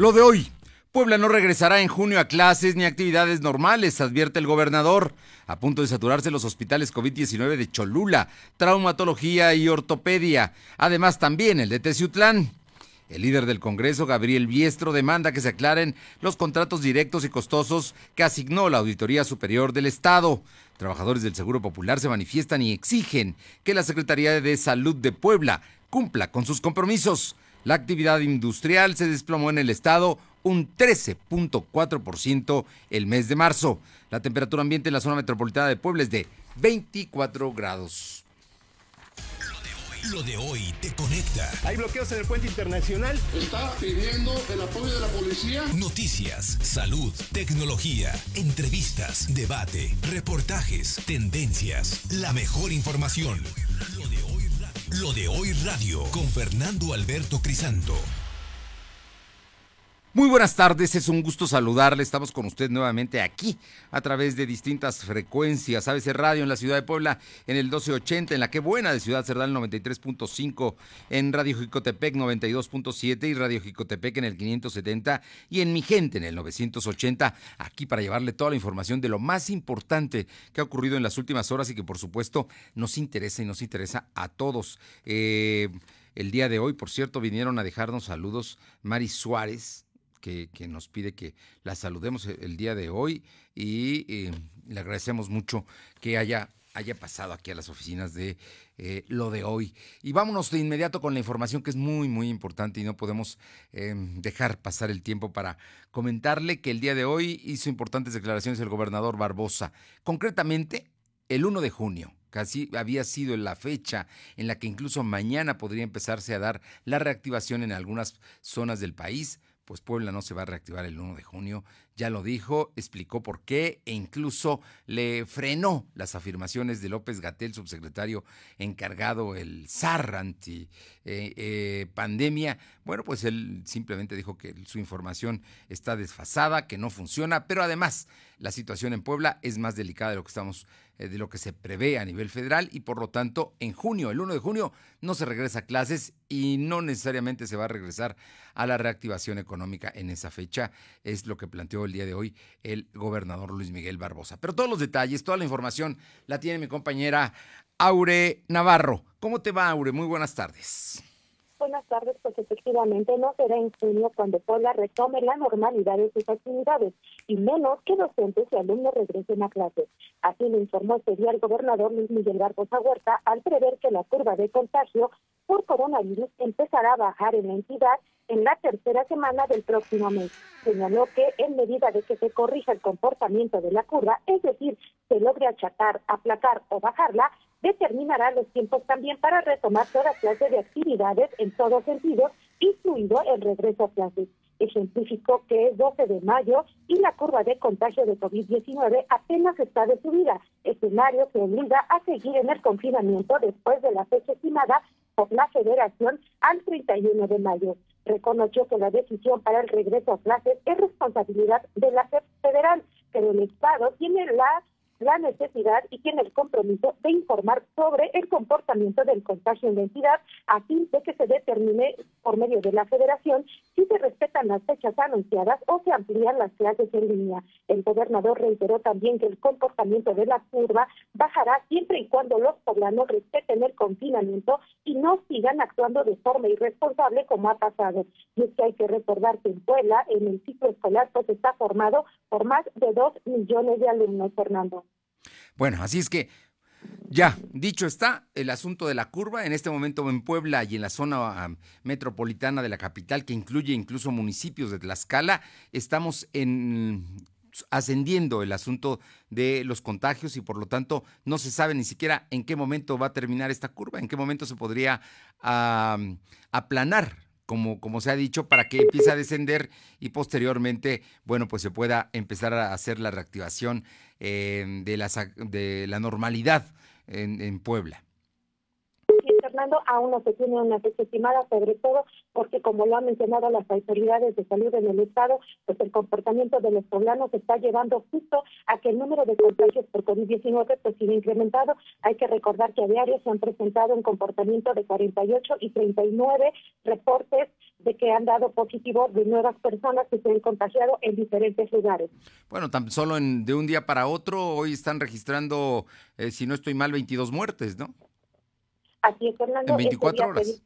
Lo de hoy. Puebla no regresará en junio a clases ni actividades normales, advierte el gobernador. A punto de saturarse los hospitales COVID-19 de Cholula, traumatología y ortopedia. Además también el de Teciutlán. El líder del Congreso, Gabriel Biestro, demanda que se aclaren los contratos directos y costosos que asignó la Auditoría Superior del Estado. Trabajadores del Seguro Popular se manifiestan y exigen que la Secretaría de Salud de Puebla cumpla con sus compromisos. La actividad industrial se desplomó en el estado un 13.4% el mes de marzo. La temperatura ambiente en la zona metropolitana de Puebla es de 24 grados. Lo de hoy te conecta. Hay bloqueos en el puente internacional. Está pidiendo el apoyo de la policía. Noticias, salud, tecnología, entrevistas, debate, reportajes, tendencias, la mejor información. Lo de hoy Lo de hoy radio con Fernando Alberto Crisanto. Muy buenas tardes, es un gusto saludarle. Estamos con usted nuevamente aquí a través de distintas frecuencias. ABC Radio en la ciudad de Puebla en el 1280, en la que buena de Ciudad Cerdal 93.5, en Radio Jicotepec 92.7 y Radio Jicotepec en el 570 y en Mi Gente en el 980. Aquí para llevarle toda la información de lo más importante que ha ocurrido en las últimas horas y que por supuesto nos interesa y nos interesa a todos. Eh, el día de hoy, por cierto, vinieron a dejarnos saludos Mari Suárez, que, nos pide que la saludemos el día de hoy y eh, le agradecemos mucho que haya, haya pasado aquí a las oficinas de eh, lo de hoy. Y vámonos de inmediato con la información que es muy, muy importante y no podemos eh, dejar pasar el tiempo para comentarle que el día de hoy hizo importantes declaraciones el gobernador Barbosa. Concretamente, el 1 de junio casi había sido la fecha en la que incluso mañana podría empezarse a dar la reactivación en algunas zonas del país pues Puebla no se va a reactivar el 1 de junio. Ya lo dijo, explicó por qué e incluso le frenó las afirmaciones de López Gatel, subsecretario encargado, el SAR anti eh, eh, pandemia. Bueno, pues él simplemente dijo que su información está desfasada, que no funciona, pero además la situación en Puebla es más delicada de lo que estamos eh, de lo que se prevé a nivel federal y por lo tanto en junio, el 1 de junio, no se regresa a clases y no necesariamente se va a regresar a la reactivación económica en esa fecha, es lo que planteó día de hoy el gobernador Luis Miguel Barbosa. Pero todos los detalles, toda la información la tiene mi compañera Aure Navarro. ¿Cómo te va, Aure? Muy buenas tardes. Buenas tardes, pues efectivamente no será en junio cuando Puebla retome la normalidad de sus actividades y menos que docentes y alumnos regresen a clases. Así lo informó este día el gobernador Luis Miguel Barbosa Huerta al prever que la curva de contagio por coronavirus empezará a bajar en la entidad en la tercera semana del próximo mes. Señaló que en medida de que se corrija el comportamiento de la curva, es decir, se logre achatar, aplacar o bajarla, determinará los tiempos también para retomar toda clase de actividades en todos sentidos, incluido el regreso a clases. Ejemplificó que es 12 de mayo y la curva de contagio de COVID-19 apenas está de subida, escenario que obliga a seguir en el confinamiento después de la fecha estimada por la Federación al 31 de mayo. Reconoció que la decisión para el regreso a clases es responsabilidad de la federal, pero el Estado tiene la la necesidad y tiene el compromiso de informar sobre el comportamiento del contagio en la entidad a fin de que se determine por medio de la federación si se respetan las fechas anunciadas o se amplían las clases en línea. El gobernador reiteró también que el comportamiento de la curva bajará siempre y cuando los poblanos respeten el confinamiento y no sigan actuando de forma irresponsable como ha pasado. Y es que hay que recordar que en Puebla, en el ciclo escolar, pues está formado por más de dos millones de alumnos, Fernando. Bueno, así es que ya, dicho está, el asunto de la curva, en este momento en Puebla y en la zona metropolitana de la capital, que incluye incluso municipios de Tlaxcala, estamos en ascendiendo el asunto de los contagios y por lo tanto no se sabe ni siquiera en qué momento va a terminar esta curva, en qué momento se podría aplanar como, como se ha dicho, para que empiece a descender y posteriormente, bueno, pues se pueda empezar a hacer la reactivación eh, de, la, de la normalidad en, en Puebla. Aún no se tiene una fecha estimada, sobre todo porque, como lo han mencionado las autoridades de salud en el Estado, pues el comportamiento de los poblanos está llevando justo a que el número de contagios por COVID-19 pues siga incrementado. Hay que recordar que a diario se han presentado un comportamiento de 48 y 39 reportes de que han dado positivo de nuevas personas que se han contagiado en diferentes lugares. Bueno, tan solo en, de un día para otro, hoy están registrando, eh, si no estoy mal, 22 muertes, ¿no? Así es, Fernando. En 24 horas.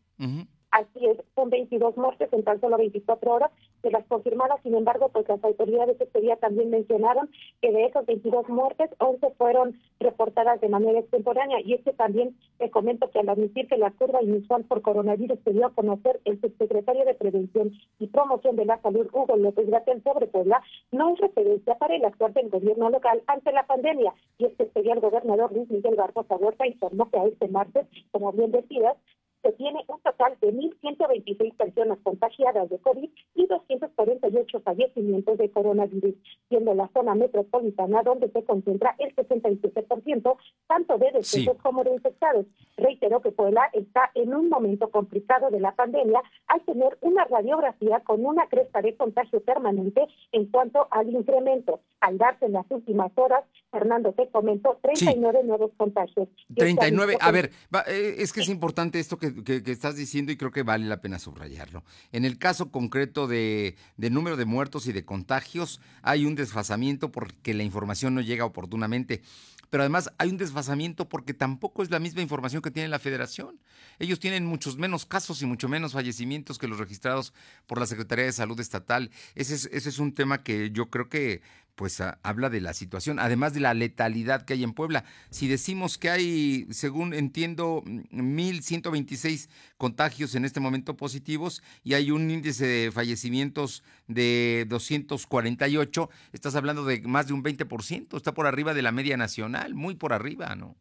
Así es, son 22 muertes en tan solo 24 horas de las confirmadas. Sin embargo, pues las autoridades este día también mencionaron que de esas 22 muertes, 11 fueron reportadas de manera extemporánea. Y es que también te comento que al admitir que la curva inicial por coronavirus se dio a conocer el subsecretario de Prevención y Promoción de la Salud, Hugo López Gatel, sobre Puebla, no es referencia para el actuar del gobierno local ante la pandemia. Y este día el gobernador Luis Miguel Barbosa Huerta informó que a este martes, como bien decías, se tiene un total de 1.126 personas contagiadas de COVID y 248 fallecimientos de coronavirus, siendo la zona metropolitana donde se concentra el 67% tanto de decesos como de infectados. Reitero que Puebla está en un momento complicado de la pandemia al tener una radiografía con una cresta de contagio permanente en cuanto al incremento. Al darse en las últimas horas, Fernando te comentó 39 nuevos contagios. 39, a ver, eh, es que es importante esto que que, estás diciendo y creo que vale la pena subrayarlo. En el caso concreto de, número de muertos y de contagios, hay un desfasamiento porque la información no llega oportunamente. Pero además hay un desfasamiento porque tampoco es la misma información que tiene la federación. Ellos tienen muchos menos casos y mucho menos fallecimientos que los registrados por la Secretaría de Salud Estatal. Ese es, ese es un tema que yo creo que pues habla de la situación, además de la letalidad que hay en Puebla. Si decimos que hay, según entiendo, 1.126 contagios en este momento positivos y hay un índice de fallecimientos de 248, estás hablando de más de un 20%, está por arriba de la media nacional, muy por arriba, ¿no?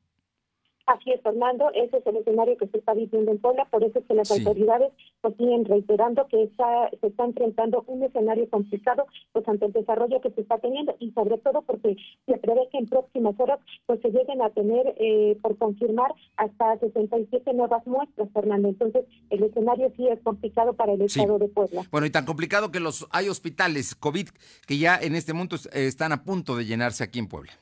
Así es, Fernando, ese es el escenario que se está viviendo en Puebla, por eso es que las autoridades pues, siguen reiterando que está, se está enfrentando un escenario complicado pues ante el desarrollo que se está teniendo y sobre todo porque se prevé que en próximas horas pues se lleguen a tener eh, por confirmar hasta 67 nuevas muestras, Fernando. Entonces, el escenario sí es complicado para el estado de Puebla. Bueno, y tan complicado que los hay hospitales COVID que ya en este momento eh, están a punto de llenarse aquí en Puebla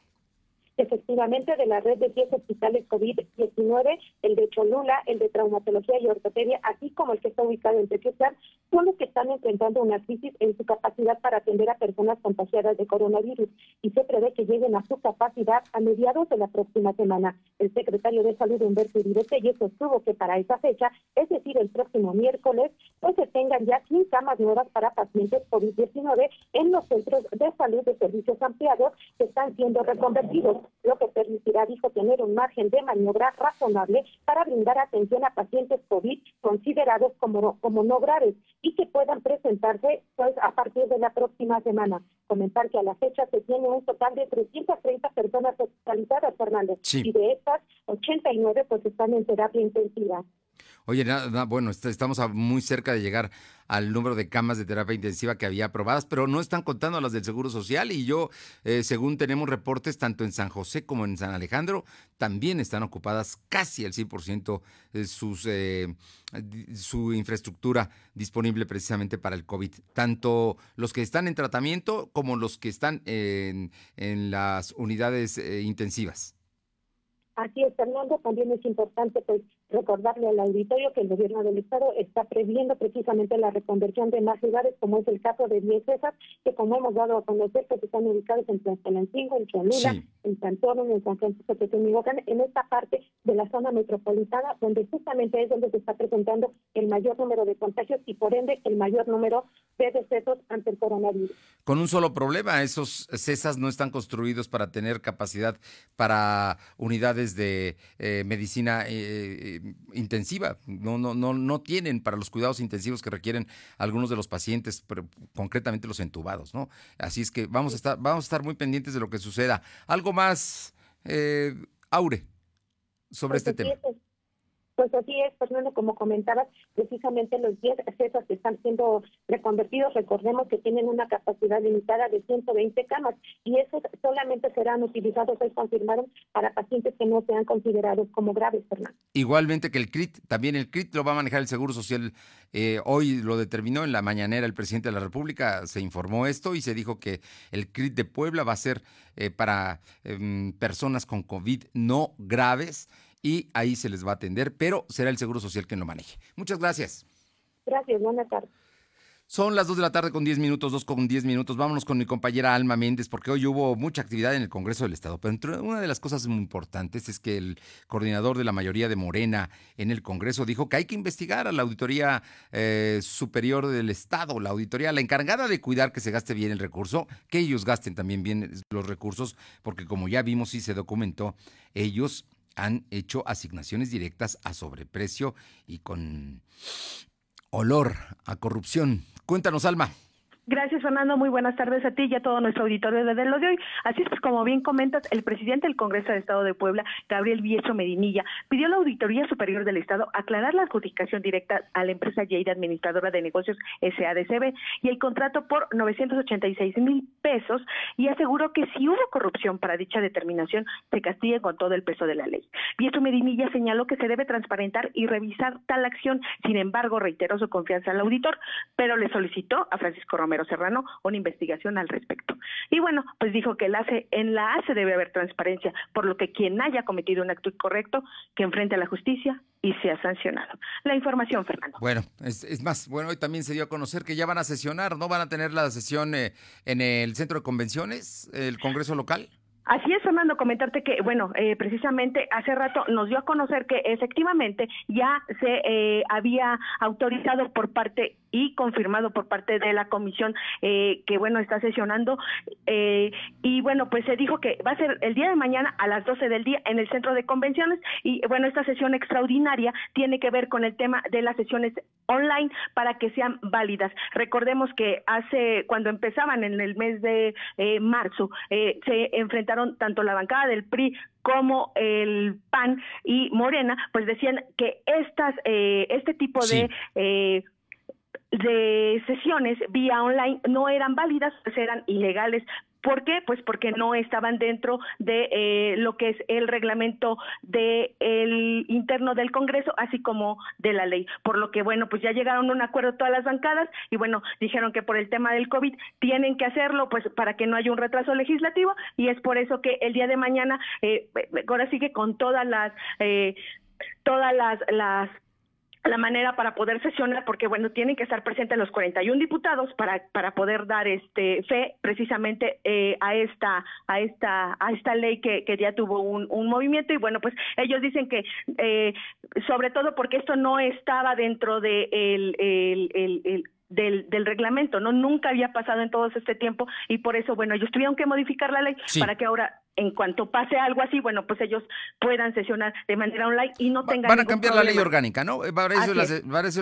efectivamente de la red de 10 hospitales COVID-19, el de Cholula, el de traumatología y ortopedia, así como el que está ubicado en Tequistán, son los que están enfrentando una crisis en su capacidad para atender a personas contagiadas de coronavirus y se prevé que lleguen a su capacidad a mediados de la próxima semana. El secretario de Salud, Humberto Uribe sostuvo que para esa fecha, es decir, el próximo miércoles, pues se tengan ya 100 camas nuevas para pacientes COVID-19 en los centros de salud de servicios ampliados que están siendo reconvertidos lo que permitirá, dijo, tener un margen de maniobra razonable para brindar atención a pacientes COVID considerados como, como no graves y que puedan presentarse pues a partir de la próxima semana. Comentar que a la fecha se tiene un total de 330 personas hospitalizadas, Fernando, y de estas 89 pues están en terapia intensiva. Oye, nada, bueno, estamos muy cerca de llegar al número de camas de terapia intensiva que había aprobadas, pero no están contando las del Seguro Social y yo, eh, según tenemos reportes, tanto en San José como en San Alejandro, también están ocupadas casi al 100% de sus, eh, su infraestructura disponible precisamente para el COVID. Tanto los que están en tratamiento como los que están en, las unidades eh, intensivas. Así es, Fernando, también es importante pues recordarle al auditorio que el gobierno del estado está previendo precisamente la reconversión de más lugares, como es el caso de 10 esas, que como hemos dado a conocer, pues están ubicados en Tlaxcalancingo, en Cholula, en Santoro, en San Francisco de en esta parte de la zona metropolitana, donde justamente es donde se está presentando el mayor número de contagios y por ende el mayor número de decesos ante el coronavirus. Con un solo problema, esos CESAS no están construidos para tener capacidad para unidades de eh, medicina eh, eh, intensiva. No, no, no, no tienen para los cuidados intensivos que requieren algunos de los pacientes, pero concretamente los entubados, ¿no? Así es que vamos a estar, vamos a estar muy pendientes de lo que suceda. Algo más, Aure, sobre pues este tema Pues así es, Fernando, como comentabas, precisamente los 10 CESAS que están siendo reconvertidos, recordemos que tienen una capacidad limitada de 120 camas y esos solamente serán utilizados, se confirmaron, para pacientes que no sean considerados como graves, Fernando. Igualmente que el CRIT, también el CRIT lo va a manejar el Seguro Social. Eh, hoy lo determinó en la mañanera el presidente de la República, se informó esto y se dijo que el CRIT de Puebla va a ser eh, para em, personas con COVID no graves y ahí se les va a atender, pero será el Seguro Social quien lo maneje. Muchas gracias. Gracias, buenas tardes. Son las 2 de la tarde con 10 minutos, 2 con 10 minutos. Vámonos con mi compañera Alma Méndez, porque hoy hubo mucha actividad en el Congreso del Estado. Pero una de las cosas muy importantes es que el coordinador de la mayoría de Morena en el Congreso dijo que hay que investigar a la Auditoría eh, Superior del Estado, la auditoría, la encargada de cuidar que se gaste bien el recurso, que ellos gasten también bien los recursos, porque como ya vimos y se documentó, ellos han hecho asignaciones directas a sobreprecio y con olor a corrupción. Cuéntanos, Alma. Gracias, Fernando. Muy buenas tardes a ti y a todo nuestro auditorio de lo de hoy. Así es, pues como bien comentas, el presidente del Congreso del Estado de Puebla, Gabriel Biestro Medinilla, pidió a la Auditoría Superior del Estado aclarar la adjudicación directa a la empresa Lleida Administradora de Negocios SADCB y el contrato por 986 mil pesos y aseguró que si hubo corrupción para dicha determinación, se castigue con todo el peso de la ley. Biestro Medinilla señaló que se debe transparentar y revisar tal acción. Sin embargo, reiteró su confianza al auditor, pero le solicitó a Francisco Romero Serrano una investigación al respecto. Y bueno, pues dijo que el ACE, en la ACE debe haber transparencia, por lo que quien haya cometido un acto incorrecto, que enfrente a la justicia y sea sancionado. La información, Fernando. Bueno, es, más, bueno, hoy también se dio a conocer que ya van a sesionar, ¿no? Van a tener la sesión eh, en el centro de convenciones, el Congreso local. Así es, Fernando, comentarte que, bueno, eh, precisamente hace rato nos dio a conocer que efectivamente ya se eh, había autorizado por parte y confirmado por parte de la comisión eh, que, bueno, está sesionando. y bueno, pues se dijo que va a ser el día de mañana a las 12 del día en el centro de convenciones. Y bueno, esta sesión extraordinaria tiene que ver con el tema de las sesiones online para que sean válidas. Recordemos que hace, cuando empezaban en el mes de marzo, se enfrentaron tanto la bancada del PRI como el PAN y Morena, pues decían que estas, eh, este tipo de eh, de sesiones vía online no eran válidas, pues eran ilegales ¿Por qué? Pues porque no estaban dentro de eh, lo que es el reglamento de el interno del Congreso, así como de la ley. Por lo que, bueno, pues ya llegaron a un acuerdo todas las bancadas y, bueno, dijeron que por el tema del COVID tienen que hacerlo, pues para que no haya un retraso legislativo y es por eso que el día de mañana, eh, ahora sigue con todas las... Eh, todas las, las la manera para poder sesionar, porque bueno, tienen que estar presentes los 41 diputados para, para poder dar este fe precisamente eh, a esta a esta a esta ley que, que ya tuvo un, un movimiento y bueno, pues ellos dicen que eh, sobre todo porque esto no estaba dentro de el, el, el del, del reglamento, ¿no? Nunca había pasado en todo este tiempo y por eso, bueno, ellos tuvieron que modificar la ley para que ahora, en cuanto pase algo así, bueno, pues ellos puedan sesionar de manera online y no tengan Van a cambiar la ley orgánica, ¿no? Para eso, la,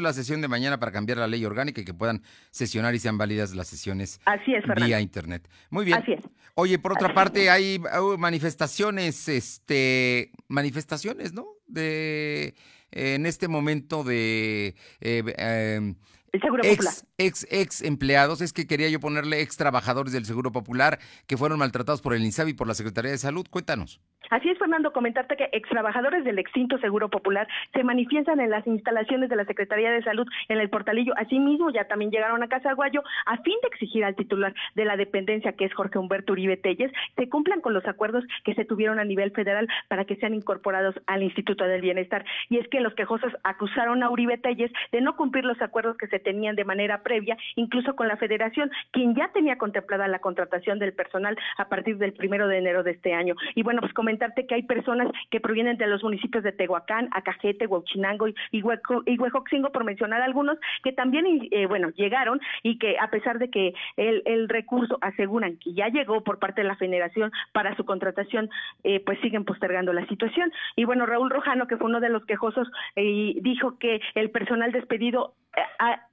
la, sesión de mañana para cambiar la ley orgánica y que puedan sesionar y sean válidas las sesiones así es, vía internet. Muy bien. Así es. Oye, por otra parte, hay manifestaciones, este, manifestaciones, ¿no? De en este momento de eh, em, el Seguro Popular. Ex, ex empleados, es que quería yo ponerle ex trabajadores del Seguro Popular que fueron maltratados por el INSABI y por la Secretaría de Salud. Cuéntanos. Así es, Fernando, comentarte que ex trabajadores del extinto Seguro Popular se manifiestan en las instalaciones de la Secretaría de Salud en el Portalillo. Asimismo, ya también llegaron a Casa Aguayo a fin de exigir al titular de la dependencia, que es Jorge Humberto Uribe Telles, se cumplan con los acuerdos que se tuvieron a nivel federal para que sean incorporados al Instituto del Bienestar. Y es que los quejosos acusaron a Uribe Telles de no cumplir los acuerdos que se tenían de manera previa, incluso con la Federación, quien ya tenía contemplada la contratación del personal a partir del primero de enero de este año. Y bueno, pues comentarte que hay personas que provienen de los municipios de Tehuacán, Acajete, Huachinango y, y, Huejoxingo, por mencionar algunos, que también, eh, bueno, llegaron y que a pesar de que el, el, recurso aseguran que ya llegó por parte de la Federación para su contratación, eh, pues siguen postergando la situación. Y bueno, Raúl Rojano, que fue uno de los quejosos, eh, dijo que el personal despedido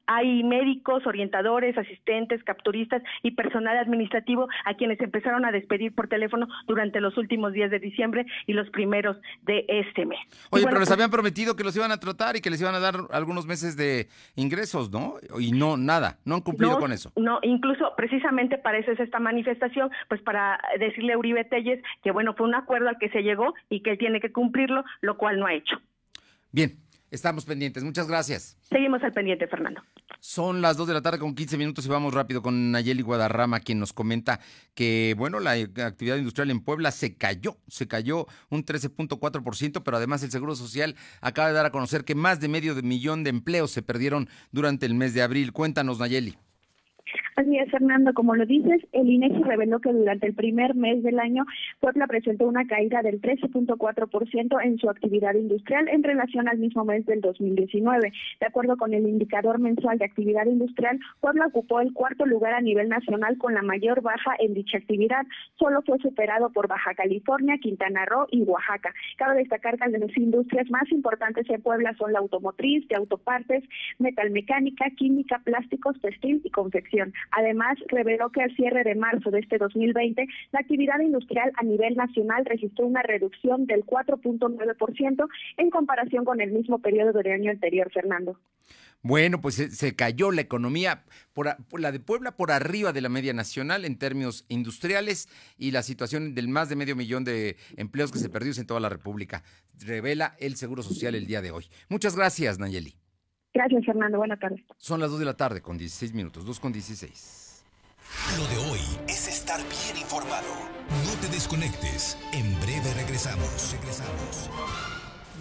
hay médicos, orientadores, asistentes, capturistas y personal administrativo a quienes empezaron a despedir por teléfono durante los últimos días de diciembre y los primeros de este mes. Oye, pero les pues habían prometido que los iban a tratar y que les iban a dar algunos meses de ingresos, ¿no? Y no, nada, no han cumplido con eso. No, incluso precisamente para eso es esta manifestación, pues para decirle a Uribe Telles que bueno, fue un acuerdo al que se llegó y que él tiene que cumplirlo, lo cual no ha hecho. Bien, Estamos pendientes. Muchas gracias. Seguimos al pendiente, Fernando. Son las 2 de la tarde con 15 minutos y vamos rápido con Nayeli Guadarrama, quien nos comenta que, bueno, la actividad industrial en Puebla se cayó, se cayó un 13.4%, pero además el Seguro Social acaba de dar a conocer que más de medio de millón de empleos se perdieron durante el mes de abril. Cuéntanos, Nayeli. Así es, Fernando, como lo dices, el INEGI reveló que durante el primer mes del año Puebla presentó una caída del 13.4% en su actividad industrial en relación al mismo mes del 2019. De acuerdo con el indicador mensual de actividad industrial, Puebla ocupó el cuarto lugar a nivel nacional con la mayor baja en dicha actividad. Solo fue superado por Baja California, Quintana Roo y Oaxaca. Cabe destacar que las industrias más importantes en Puebla son la automotriz, de autopartes, metalmecánica, química, plásticos, textil y confección. Además, reveló que al cierre de marzo de este 2020, la actividad industrial a nivel nacional registró una reducción del 4.9% en comparación con el mismo periodo del año anterior, Fernando. Bueno, pues se, cayó la economía, por, la de Puebla por arriba de la media nacional en términos industriales y la situación del más de medio millón de empleos que se perdió en toda la República. Revela el Seguro Social el día de hoy. Muchas gracias, Nayeli. Gracias, Fernando. Buenas tardes. Son las 2 de la tarde con 16 minutos, 2 con 16. Lo de hoy es estar bien informado. No te desconectes. En breve regresamos. Regresamos.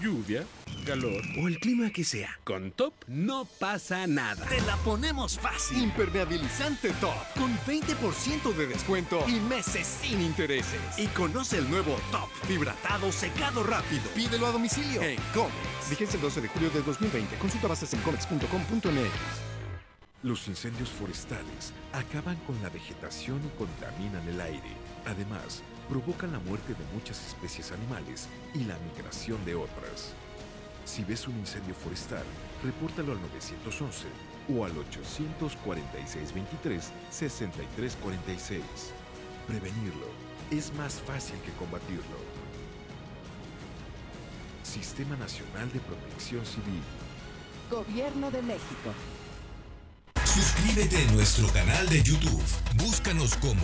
Lluvia calor o el clima que sea. Con Top no pasa nada. Te la ponemos fácil. Impermeabilizante Top con 20% de descuento y meses sin intereses. Y conoce el nuevo Top fibratado secado rápido. Pídelo a domicilio en Comex. Vigencia el 12 de julio de 2020. Consulta bases en comex.com.mx. Los incendios forestales acaban con la vegetación y contaminan el aire. Además, provocan la muerte de muchas especies animales y la migración de otras. Si ves un incendio forestal, repórtalo al 911 o al 846-23-6346. Prevenirlo es más fácil que combatirlo. Sistema Nacional de Protección Civil. Gobierno de México. Suscríbete a nuestro canal de YouTube. Búscanos como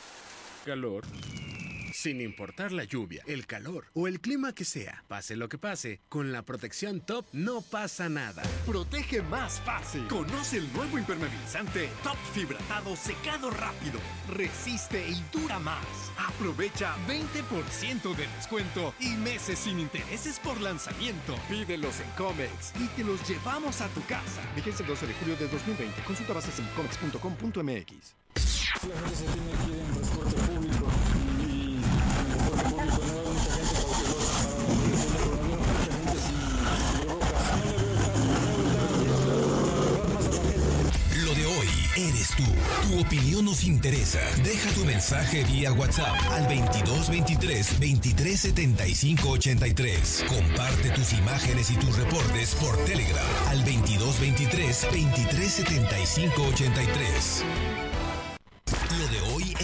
calor sin importar la lluvia, el calor o el clima que sea. Pase lo que pase, con la protección Top no pasa nada. Protege más fácil. Conoce el nuevo impermeabilizante Top Fibratado Secado Rápido. Resiste y dura más. Aprovecha 20% de descuento y meses sin intereses por lanzamiento. Pídelos en Comex y te los llevamos a tu casa. Vigencia el 12 de julio de 2020. Consulta bases en comex.com.mx. La gente se tiene aquí en transporte público lo de hoy eres tú. Tu opinión nos interesa. Deja tu mensaje vía WhatsApp al 2223 2375 83. Comparte tus imágenes y tus reportes por Telegram al 2223 2375 83.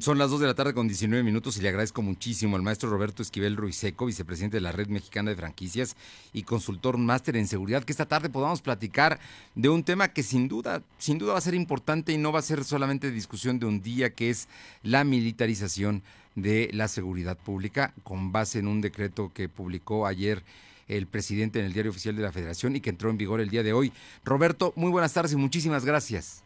Son las 2 de la tarde con 19 minutos y le agradezco muchísimo al maestro Roberto Esquivel Ruiseco, vicepresidente de la Red Mexicana de Franquicias y consultor máster en seguridad, que esta tarde podamos platicar de un tema que sin duda, sin duda va a ser importante y no va a ser solamente discusión de un día, que es la militarización de la seguridad pública con base en un decreto que publicó ayer el presidente en el Diario Oficial de la Federación y que entró en vigor el día de hoy. Roberto, muy buenas tardes y muchísimas gracias.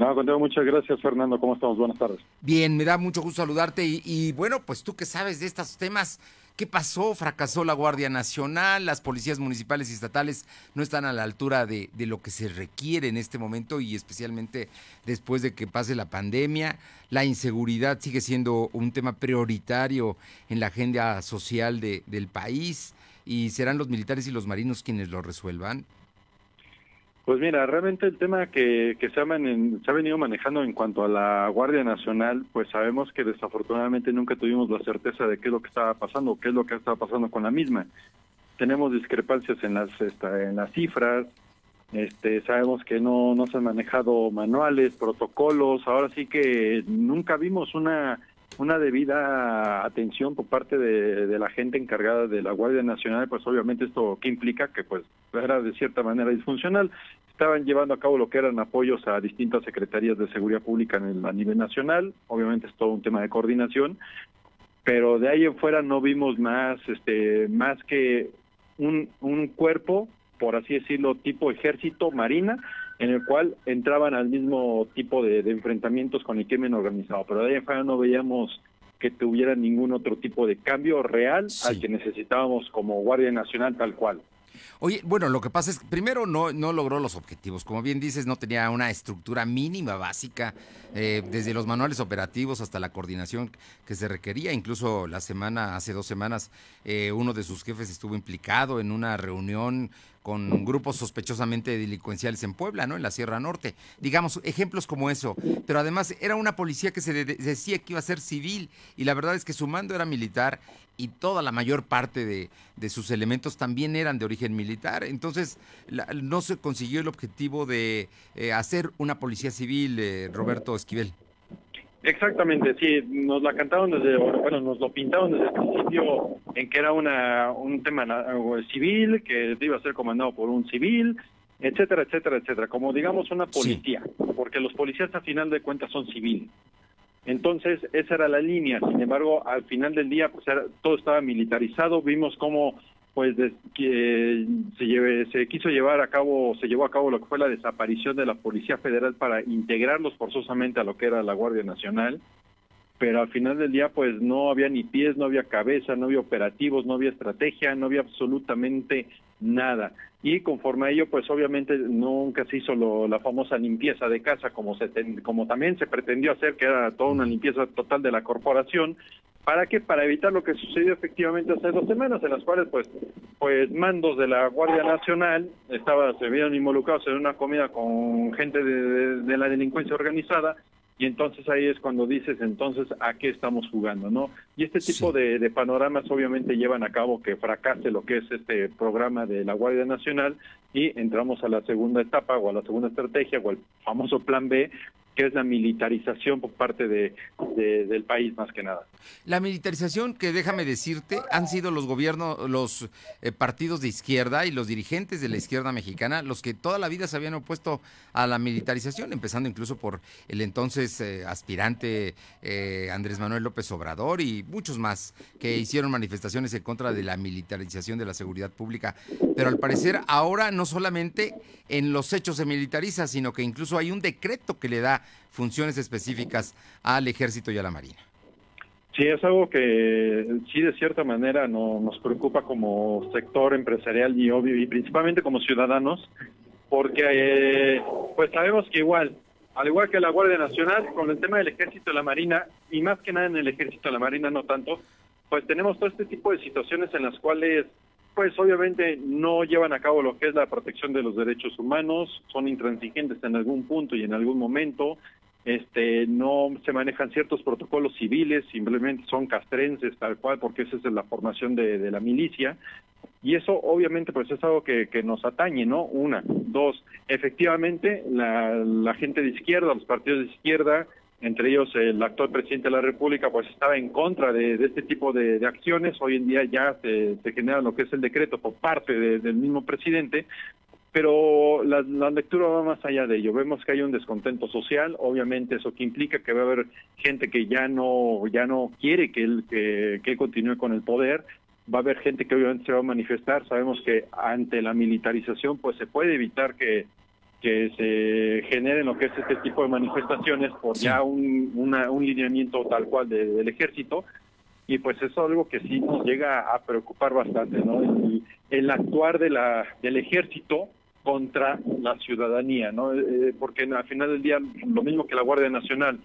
No, contigo muchas gracias, Fernando. ¿Cómo estamos? Buenas tardes. Bien, me da mucho gusto saludarte y, bueno, pues tú que sabes de estos temas, ¿qué pasó? ¿Fracasó la Guardia Nacional? ¿Las policías municipales y estatales no están a la altura de, de lo que se requiere en este momento y especialmente después de que pase la pandemia? ¿La inseguridad sigue siendo un tema prioritario en la agenda social de, del país? ¿Y serán los militares y los marinos quienes lo resuelvan? Pues mira, realmente el tema que, se, ha se ha venido manejando en cuanto a la Guardia Nacional, pues sabemos que desafortunadamente nunca tuvimos la certeza de qué es lo que estaba pasando, qué es lo que estaba pasando con la misma. Tenemos discrepancias en las en las cifras, este, sabemos que no, no se han manejado manuales, protocolos, ahora sí que nunca vimos una una debida atención por parte de, la gente encargada de la Guardia Nacional, pues obviamente esto que implica que pues era de cierta manera disfuncional. Estaban llevando a cabo lo que eran apoyos a distintas secretarías de seguridad pública en a nivel nacional, obviamente es todo un tema de coordinación, pero de ahí en fuera no vimos más, este, más que un, un cuerpo, por así decirlo, tipo ejército, marina, en el cual entraban al mismo tipo de, enfrentamientos con el crimen organizado, pero de ahí en no veíamos que tuviera ningún otro tipo de cambio real al que necesitábamos como Guardia Nacional tal cual. Oye, bueno, lo que pasa es que primero no, no logró los objetivos. Como bien dices, no tenía una estructura mínima básica, eh, desde los manuales operativos hasta la coordinación que se requería. Incluso la semana, hace dos semanas, eh, uno de sus jefes estuvo implicado en una reunión con grupos sospechosamente delincuenciales en Puebla, ¿no? En la Sierra Norte. Digamos, ejemplos como eso. Pero además era una policía que se decía que iba a ser civil y la verdad es que su mando era militar y toda la mayor parte de, sus elementos también eran de origen militar. Entonces, no se consiguió el objetivo de eh, hacer una policía civil, eh, Roberto Esquivel. Exactamente, sí, nos la cantaron desde, bueno, nos lo pintaron desde el principio en que era una un tema civil, que iba a ser comandado por un civil, etcétera, etcétera, etcétera, como digamos una policía, porque los policías a final de cuentas son civiles. Entonces, esa era la línea. Sin embargo, al final del día, pues todo estaba militarizado. Vimos cómo, pues, que se, se quiso llevar a cabo, se llevó a cabo lo que fue la desaparición de la Policía Federal para integrarlos forzosamente a lo que era la Guardia Nacional. Pero al final del día, pues, no había ni pies, no había cabeza, no había operativos, no había estrategia, no había absolutamente nada. Y conforme a ello pues obviamente nunca se hizo la famosa limpieza de casa como se como también se pretendió hacer que era toda una limpieza total de la corporación. Para qué para evitar lo que sucedió efectivamente hace dos semanas en las cuales pues pues mandos de la Guardia Nacional estaba se vieron involucrados en una comida con gente de la delincuencia organizada y entonces ahí es cuando dices, entonces, ¿a qué estamos jugando? no Y este tipo de, panoramas obviamente llevan a cabo que fracase lo que es este programa de la Guardia Nacional y entramos a la segunda etapa o a la segunda estrategia o al famoso plan B, que es la militarización por parte de, del país más que nada. La militarización que déjame decirte han sido los gobiernos, los eh, partidos de izquierda y los dirigentes de la izquierda mexicana los que toda la vida se habían opuesto a la militarización, empezando incluso por el entonces eh, aspirante eh, Andrés Manuel López Obrador y muchos más que hicieron manifestaciones en contra de la militarización de la seguridad pública. Pero al parecer ahora no solamente en los hechos se militariza, sino que incluso hay un decreto que le da funciones específicas al ejército y a la marina. Sí, es algo que sí de cierta manera no, nos preocupa como sector empresarial y, obvio, y principalmente como ciudadanos, porque eh, pues sabemos que igual, al igual que la Guardia Nacional, con el tema del ejército y la marina, y más que nada en el ejército y la marina no tanto, pues tenemos todo este tipo de situaciones en las cuales pues obviamente no llevan a cabo lo que es la protección de los derechos humanos, son intransigentes en algún punto y en algún momento, este no se manejan ciertos protocolos civiles, simplemente son castrenses tal cual, porque esa es la formación de, la milicia, y eso obviamente pues es algo que, que, nos atañe, ¿no? Una, dos, efectivamente la, la gente de izquierda, los partidos de izquierda, entre ellos el actual presidente de la República, pues estaba en contra de, este tipo de, acciones. Hoy en día ya se, genera lo que es el decreto por parte del mismo presidente, pero la, lectura va más allá de ello. Vemos que hay un descontento social, obviamente eso que implica que va a haber gente que ya no ya no quiere que él que, que continúe con el poder, va a haber gente que obviamente se va a manifestar. Sabemos que ante la militarización, pues se puede evitar que que se generen lo que es este tipo de manifestaciones por ya un, un lineamiento tal cual del ejército y pues es algo que sí nos llega a preocupar bastante, ¿no? El, el actuar de la del ejército contra la ciudadanía, ¿no? Eh, eh, porque al final del día, lo mismo que la Guardia Nacional,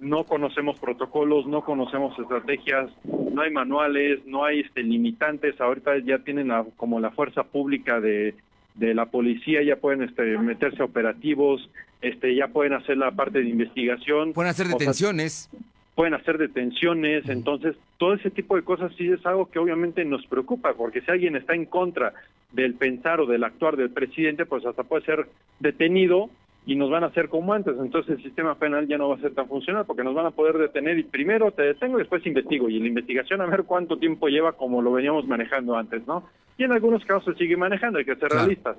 no conocemos protocolos, no conocemos estrategias, no hay manuales, no hay este, limitantes, ahorita ya tienen como la fuerza pública de, de la policía, ya pueden este, meterse a operativos, este, ya pueden hacer la parte de investigación. Pueden hacer detenciones. pueden hacer detenciones, entonces todo ese tipo de cosas sí es algo que obviamente nos preocupa, porque si alguien está en contra del pensar o del actuar del presidente, pues hasta puede ser detenido y nos van a hacer como antes. Entonces el sistema penal ya no va a ser tan funcional porque nos van a poder detener y primero te detengo y después investigo. Y la investigación a ver cuánto tiempo lleva como lo veníamos manejando antes, ¿no? Y en algunos casos se sigue manejando, hay que ser realistas.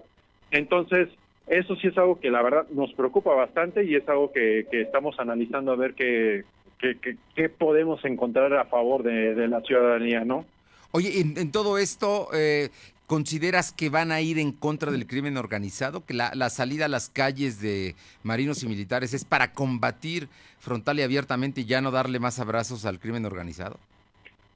Entonces, eso sí es algo que la verdad nos preocupa bastante y es algo que, que estamos analizando a ver qué, qué, podemos encontrar a favor de, la ciudadanía, ¿no? Oye, en, en todo esto, eh, ¿Consideras que van a ir en contra del crimen organizado? ¿Que la, salida a las calles de marinos y militares es para combatir frontal y abiertamente y ya no darle más abrazos al crimen organizado?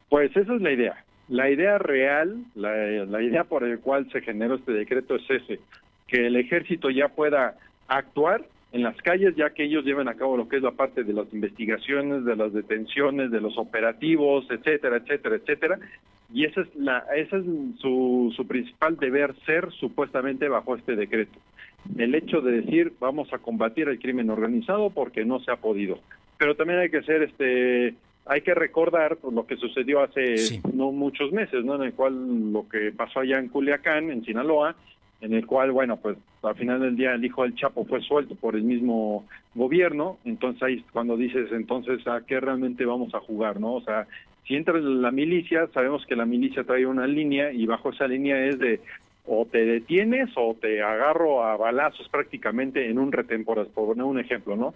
Pues esa es la idea. La idea real, la, la idea por el cual se generó este decreto es ese, que el ejército ya pueda actuar en las calles, ya que ellos llevan a cabo lo que es la parte de las investigaciones, de las detenciones, de los operativos, etcétera, etcétera, etcétera, y esa es la esa es su, su principal deber ser supuestamente bajo este decreto. El hecho de decir vamos a combatir el crimen organizado porque no se ha podido. Pero también hay que ser este hay que recordar lo que sucedió hace no muchos meses, ¿no? En el cual lo que pasó allá en Culiacán, en Sinaloa, en el cual, bueno, pues al final del día el hijo del Chapo fue suelto por el mismo gobierno, entonces ahí cuando dices, entonces, ¿a qué realmente vamos a jugar, no? O sea, si entra la milicia, sabemos que la milicia trae una línea y bajo esa línea es de o te detienes o te agarro a balazos prácticamente en un retén, por poner un ejemplo, ¿no?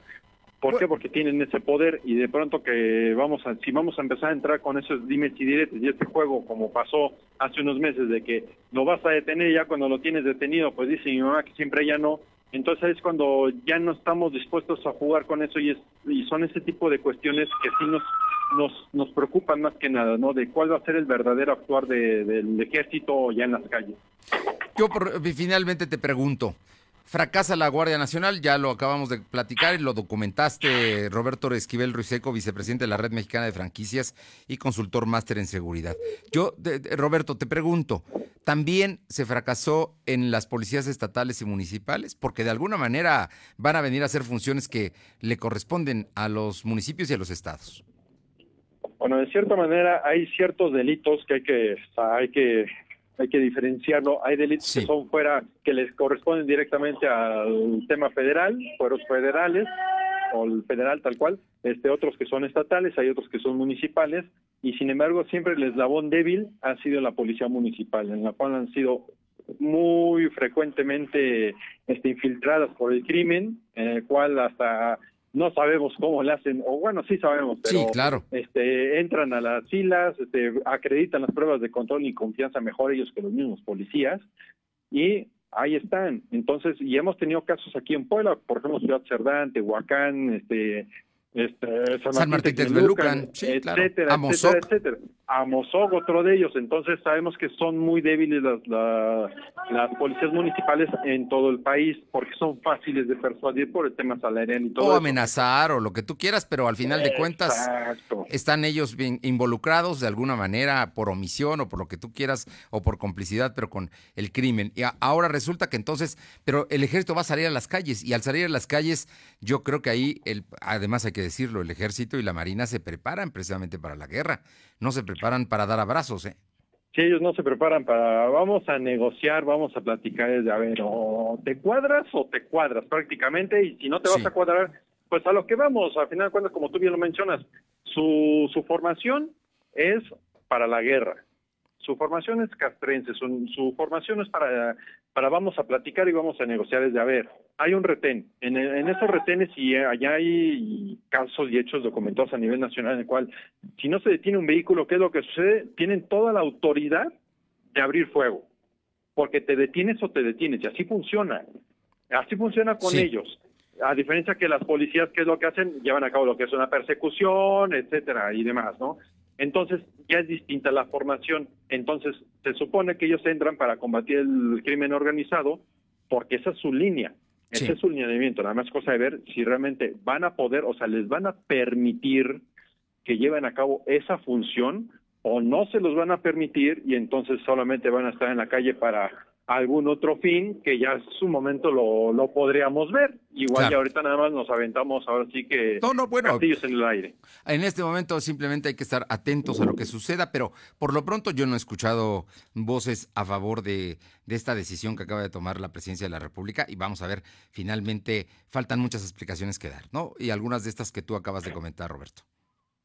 ¿Por qué? Porque tienen ese poder y de pronto que vamos a, si vamos a empezar a entrar con esos dimes y diretes y este juego como pasó hace unos meses de que lo vas a detener ya cuando lo tienes detenido, pues dice mi mamá que siempre ya no, entonces es cuando ya no estamos dispuestos a jugar con eso y, es, y son ese tipo de cuestiones que sí nos, nos, nos preocupan más que nada, ¿no? De cuál va a ser el verdadero actuar del ejército ya en las calles. Yo finalmente te pregunto, Fracasa la Guardia Nacional, ya lo acabamos de platicar y lo documentaste Roberto Esquivel Ruiseco, vicepresidente de la Red Mexicana de Franquicias y consultor máster en seguridad. Yo, Roberto, te pregunto, ¿también se fracasó en las policías estatales y municipales? Porque de alguna manera van a venir a hacer funciones que le corresponden a los municipios y a los estados. Bueno, de cierta manera hay ciertos delitos que hay que, hay que hay que diferenciarlo. Hay delitos que son fuera, que les corresponden directamente al tema federal, fueros federales, o el federal tal cual, este, otros que son estatales, hay otros que son municipales, y sin embargo siempre el eslabón débil ha sido la policía municipal, en la cual han sido muy frecuentemente este, infiltradas por el crimen, en el cual hasta no sabemos cómo le hacen, o bueno, sí sabemos, pero claro. este, entran a las filas, este, acreditan las pruebas de control y confianza mejor ellos que los mismos policías, y ahí están. Entonces, y hemos tenido casos aquí en Puebla, por ejemplo, Ciudad Cerdán, Tehuacán, este, este, San, Martín Texmelucan, etcétera, etcétera, etcétera. Amosog, otro de ellos. Entonces sabemos que son muy débiles las, las policías municipales en todo el país porque son fáciles de persuadir por el tema salarial y todo. O amenazar o lo que tú quieras, pero al final de cuentas están ellos bien involucrados de alguna manera por omisión o por lo que tú quieras o por complicidad, pero con el crimen. Y ahora resulta que entonces, pero el ejército va a salir a las calles y al salir a las calles yo creo que ahí, el, además hay que decirlo, el ejército y la marina se preparan precisamente para la guerra, no se preparan para dar abrazos, ¿eh? Sí, ellos no se preparan para, vamos a negociar, vamos a platicar, desde, a ver, o te cuadras o te cuadras prácticamente, y si no te vas a cuadrar, pues a lo que vamos, al final de cuentas, como tú bien lo mencionas, su, su formación es para la guerra. Su formación es castrense, su, su formación es para, para vamos a platicar y vamos a negociar. Es de, a ver, hay un retén. En, en esos retenes y allá hay casos y hechos documentados a nivel nacional en el cual, si no se detiene un vehículo, ¿qué es lo que sucede? Tienen toda la autoridad de abrir fuego, porque te detienes o te detienes, y así funciona. Así funciona con Sí. ellos. A diferencia que las policías, ¿qué es lo que hacen? Llevan a cabo lo que es una persecución, etcétera, y demás, ¿no? Entonces, ya es distinta la formación. Entonces, se supone que ellos entran para combatir el crimen organizado, porque esa es su línea. Ese Sí. es su lineamiento. Nada más cosa de ver si realmente van a poder, o sea, les van a permitir que lleven a cabo esa función o no se los van a permitir y entonces solamente van a estar en la calle para algún otro fin que ya en su momento lo, lo podríamos ver. Igual Claro. ya ahorita nada más nos aventamos ahora sí que No, no, bueno. castillos en el aire. En este momento simplemente hay que estar atentos a lo que suceda, pero por lo pronto yo no he escuchado voces a favor de, de esta decisión que acaba de tomar la presidencia de la República y vamos a ver, finalmente faltan muchas explicaciones que dar, ¿no? Y algunas de estas que tú acabas de comentar, Roberto.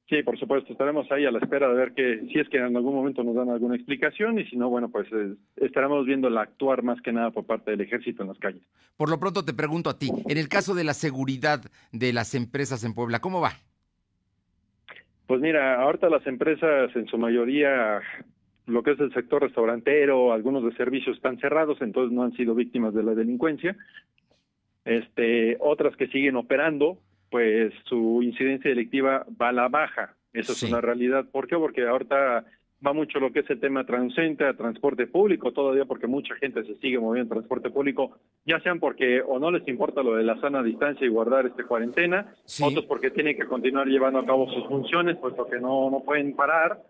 Sí, por supuesto, estaremos ahí a la espera de ver que si es que en algún momento nos dan alguna explicación y si no, bueno, pues eh, estaremos viendo la actuar más que nada por parte del ejército en las calles. Por lo pronto te pregunto a ti, en el caso de la seguridad de las empresas en Puebla, ¿cómo va? Pues mira, ahorita las empresas en su mayoría, lo que es el sector restaurantero, algunos de servicios están cerrados, entonces no han sido víctimas de la delincuencia. Este, otras que siguen operando, pues su incidencia delictiva va a la baja. Eso Sí. es una realidad. ¿Por qué? Porque ahorita va mucho lo que es el tema transcente, transporte público todavía, porque mucha gente se sigue moviendo en transporte público, ya sean porque o no les importa lo de la sana distancia y guardar este cuarentena, Sí. otros porque tienen que continuar llevando a cabo sus funciones, puesto que no, no pueden parar.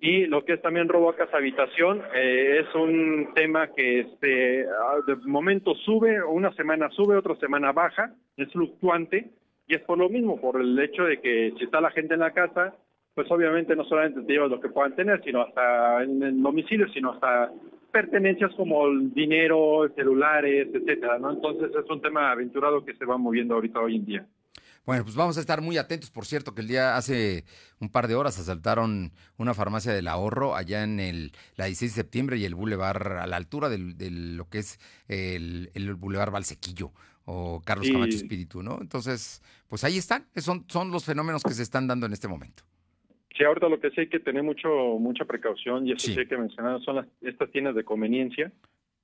Y lo que es también robo a casa habitación eh, es un tema que este ah, de momento sube, una semana sube, otra semana baja, es fluctuante y es por lo mismo, por el hecho de que si está la gente en la casa, pues obviamente no solamente te llevas lo que puedan tener, sino hasta en el domicilio, sino hasta pertenencias como el dinero, celulares, etcétera, ¿no? Entonces es un tema aventurado que se va moviendo ahorita hoy en día. Bueno, pues vamos a estar muy atentos. Por cierto, que el día hace un par de horas asaltaron una farmacia del ahorro allá en el, la 16 de septiembre y el Boulevard, a la altura de lo que es el, el Boulevard Valsequillo o Carlos Sí. Camacho Espíritu, ¿no? Entonces, pues ahí están. Son, son los fenómenos que se están dando en este momento. Sí, ahorita lo que sí hay que tener mucho mucha precaución y eso Sí. sí, hay que mencionar son las, estas tiendas de conveniencia.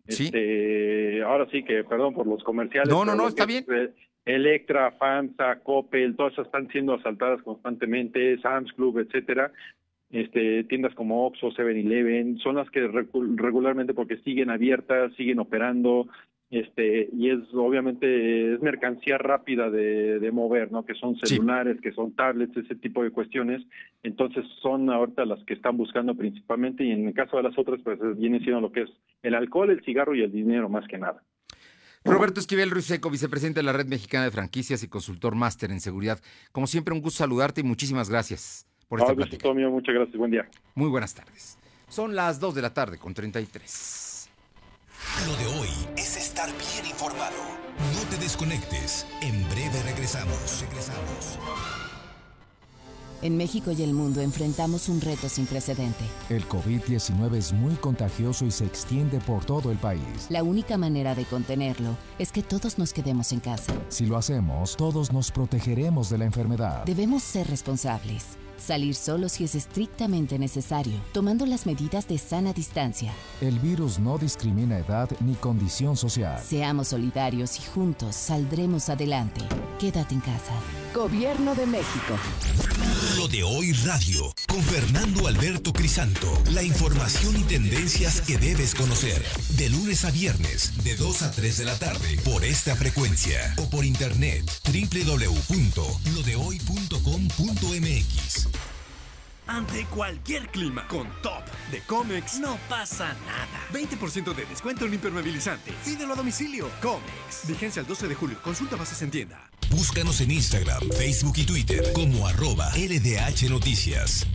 Sí. Este, ahora sí que, perdón por los comerciales. No, no, no, está eh, Electra, FAMSA, Coppel, todas esas están siendo asaltadas constantemente, Sam's Club, etcétera. Este, tiendas como Oxxo, 7-Eleven, son las que regularmente porque siguen abiertas, siguen operando, este, y es obviamente es mercancía rápida de, de mover, ¿no? Que son Sí. celulares, que son tablets, ese tipo de cuestiones. Entonces son ahorita las que están buscando principalmente, y en el caso de las otras, pues viene siendo lo que es el alcohol, el cigarro y el dinero más que nada. Roberto Esquivel Ruiz Seco, vicepresidente de la Red Mexicana de Franquicias y consultor máster en seguridad. Como siempre, un gusto saludarte y muchísimas gracias por esta gusto plática. mío, muchas gracias, buen día. Muy buenas tardes. Son las 2 de la tarde con 33. Lo de hoy es estar bien informado. No te desconectes. En breve regresamos. Regresamos. En México y el mundo enfrentamos un reto sin precedente. El COVID-19 es muy contagioso y se extiende por todo el país. La única manera de contenerlo es que todos nos quedemos en casa. Si lo hacemos, todos nos protegeremos de la enfermedad. Debemos ser responsables. Salir solo si es estrictamente necesario, tomando las medidas de sana distancia. El virus no discrimina edad ni condición social. Seamos solidarios y juntos saldremos adelante. Quédate en casa. Gobierno de México. Lo de hoy radio con Fernando Alberto Crisanto. La información y tendencias que debes conocer. De lunes a viernes, de 2 a 3 de la tarde, por esta frecuencia o por internet www.lodehoy.com.mx. Ante cualquier clima, con Top de Comex no pasa nada. 20% de descuento en impermeabilizantes. Pídelo a domicilio. Comex. Vigencia el 12 de julio. Consulta bases en tienda. Búscanos en Instagram, Facebook y Twitter como arroba LDH Noticias.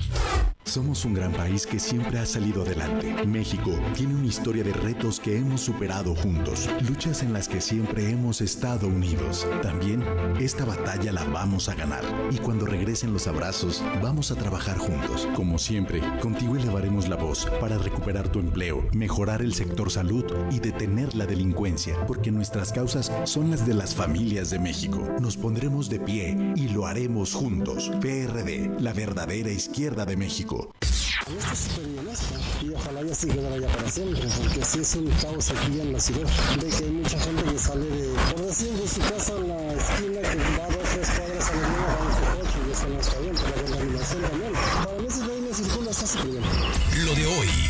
Somos un gran país que siempre ha salido adelante. México tiene una historia de retos que hemos superado juntos, luchas en las que siempre hemos estado unidos. También esta batalla la vamos a ganar y cuando regresen los abrazos vamos a trabajar juntos. Como siempre, contigo elevaremos la voz para recuperar tu empleo, mejorar el sector salud y detener la delincuencia, porque nuestras causas son las de las familias de México. Nos pondremos de pie y lo haremos juntos. PRD, la verdadera izquierda de México. Esto es y ojalá ya se quedara ya para siempre, porque si es un caos aquí en la ciudad, de que hay mucha gente que sale de, por decir, de su casa en la esquina, que va dos, tres cuadras a la luna, va su coche, y eso no está bien, por la contaminación también. Para mí si de ahí no circula, está bien.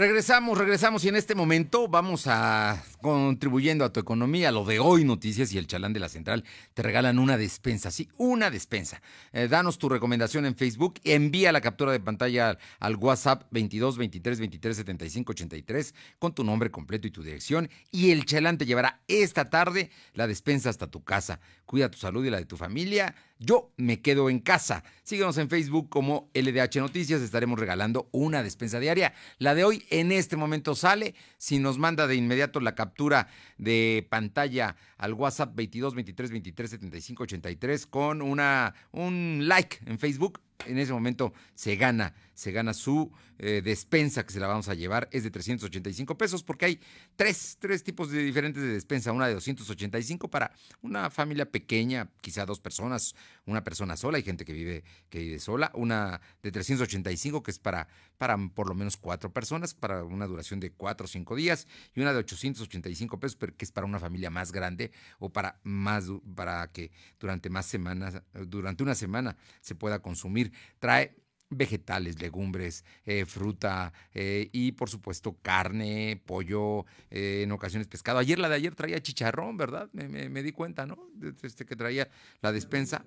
Regresamos, regresamos y en este momento vamos a contribuyendo a tu economía. Lo de hoy Noticias y el Chalán de la Central te regalan una despensa, sí, una despensa. Eh, danos tu recomendación en Facebook, envía la captura de pantalla al, WhatsApp 22 23 23 75 83 con tu nombre completo y tu dirección y el Chalán te llevará esta tarde la despensa hasta tu casa. Cuida tu salud y la de tu familia. Yo me quedo en casa. Síguenos en Facebook como LDH Noticias. Estaremos regalando una despensa diaria. La de hoy en este momento sale. Si nos manda de inmediato la captura de pantalla al WhatsApp 22 23 23 75 83 con una, un like en Facebook, en ese momento se gana, se gana su eh, despensa que se la vamos a llevar, es de 385 pesos porque hay tres, tres tipos de diferentes de despensa, una de 285 para una familia pequeña, quizá dos personas, una persona sola, hay gente que vive, que vive sola, una de 385 que es para, para por lo menos cuatro personas, para una duración de cuatro o cinco días, y una de 885 pesos que es para una familia más grande o para más, para que durante más semanas, durante una semana se pueda consumir Trae vegetales, legumbres, eh, fruta eh, y por supuesto carne, pollo, eh, en ocasiones pescado. Ayer la de ayer traía chicharrón, ¿verdad? Me, di cuenta, ¿no? Este que traía la despensa.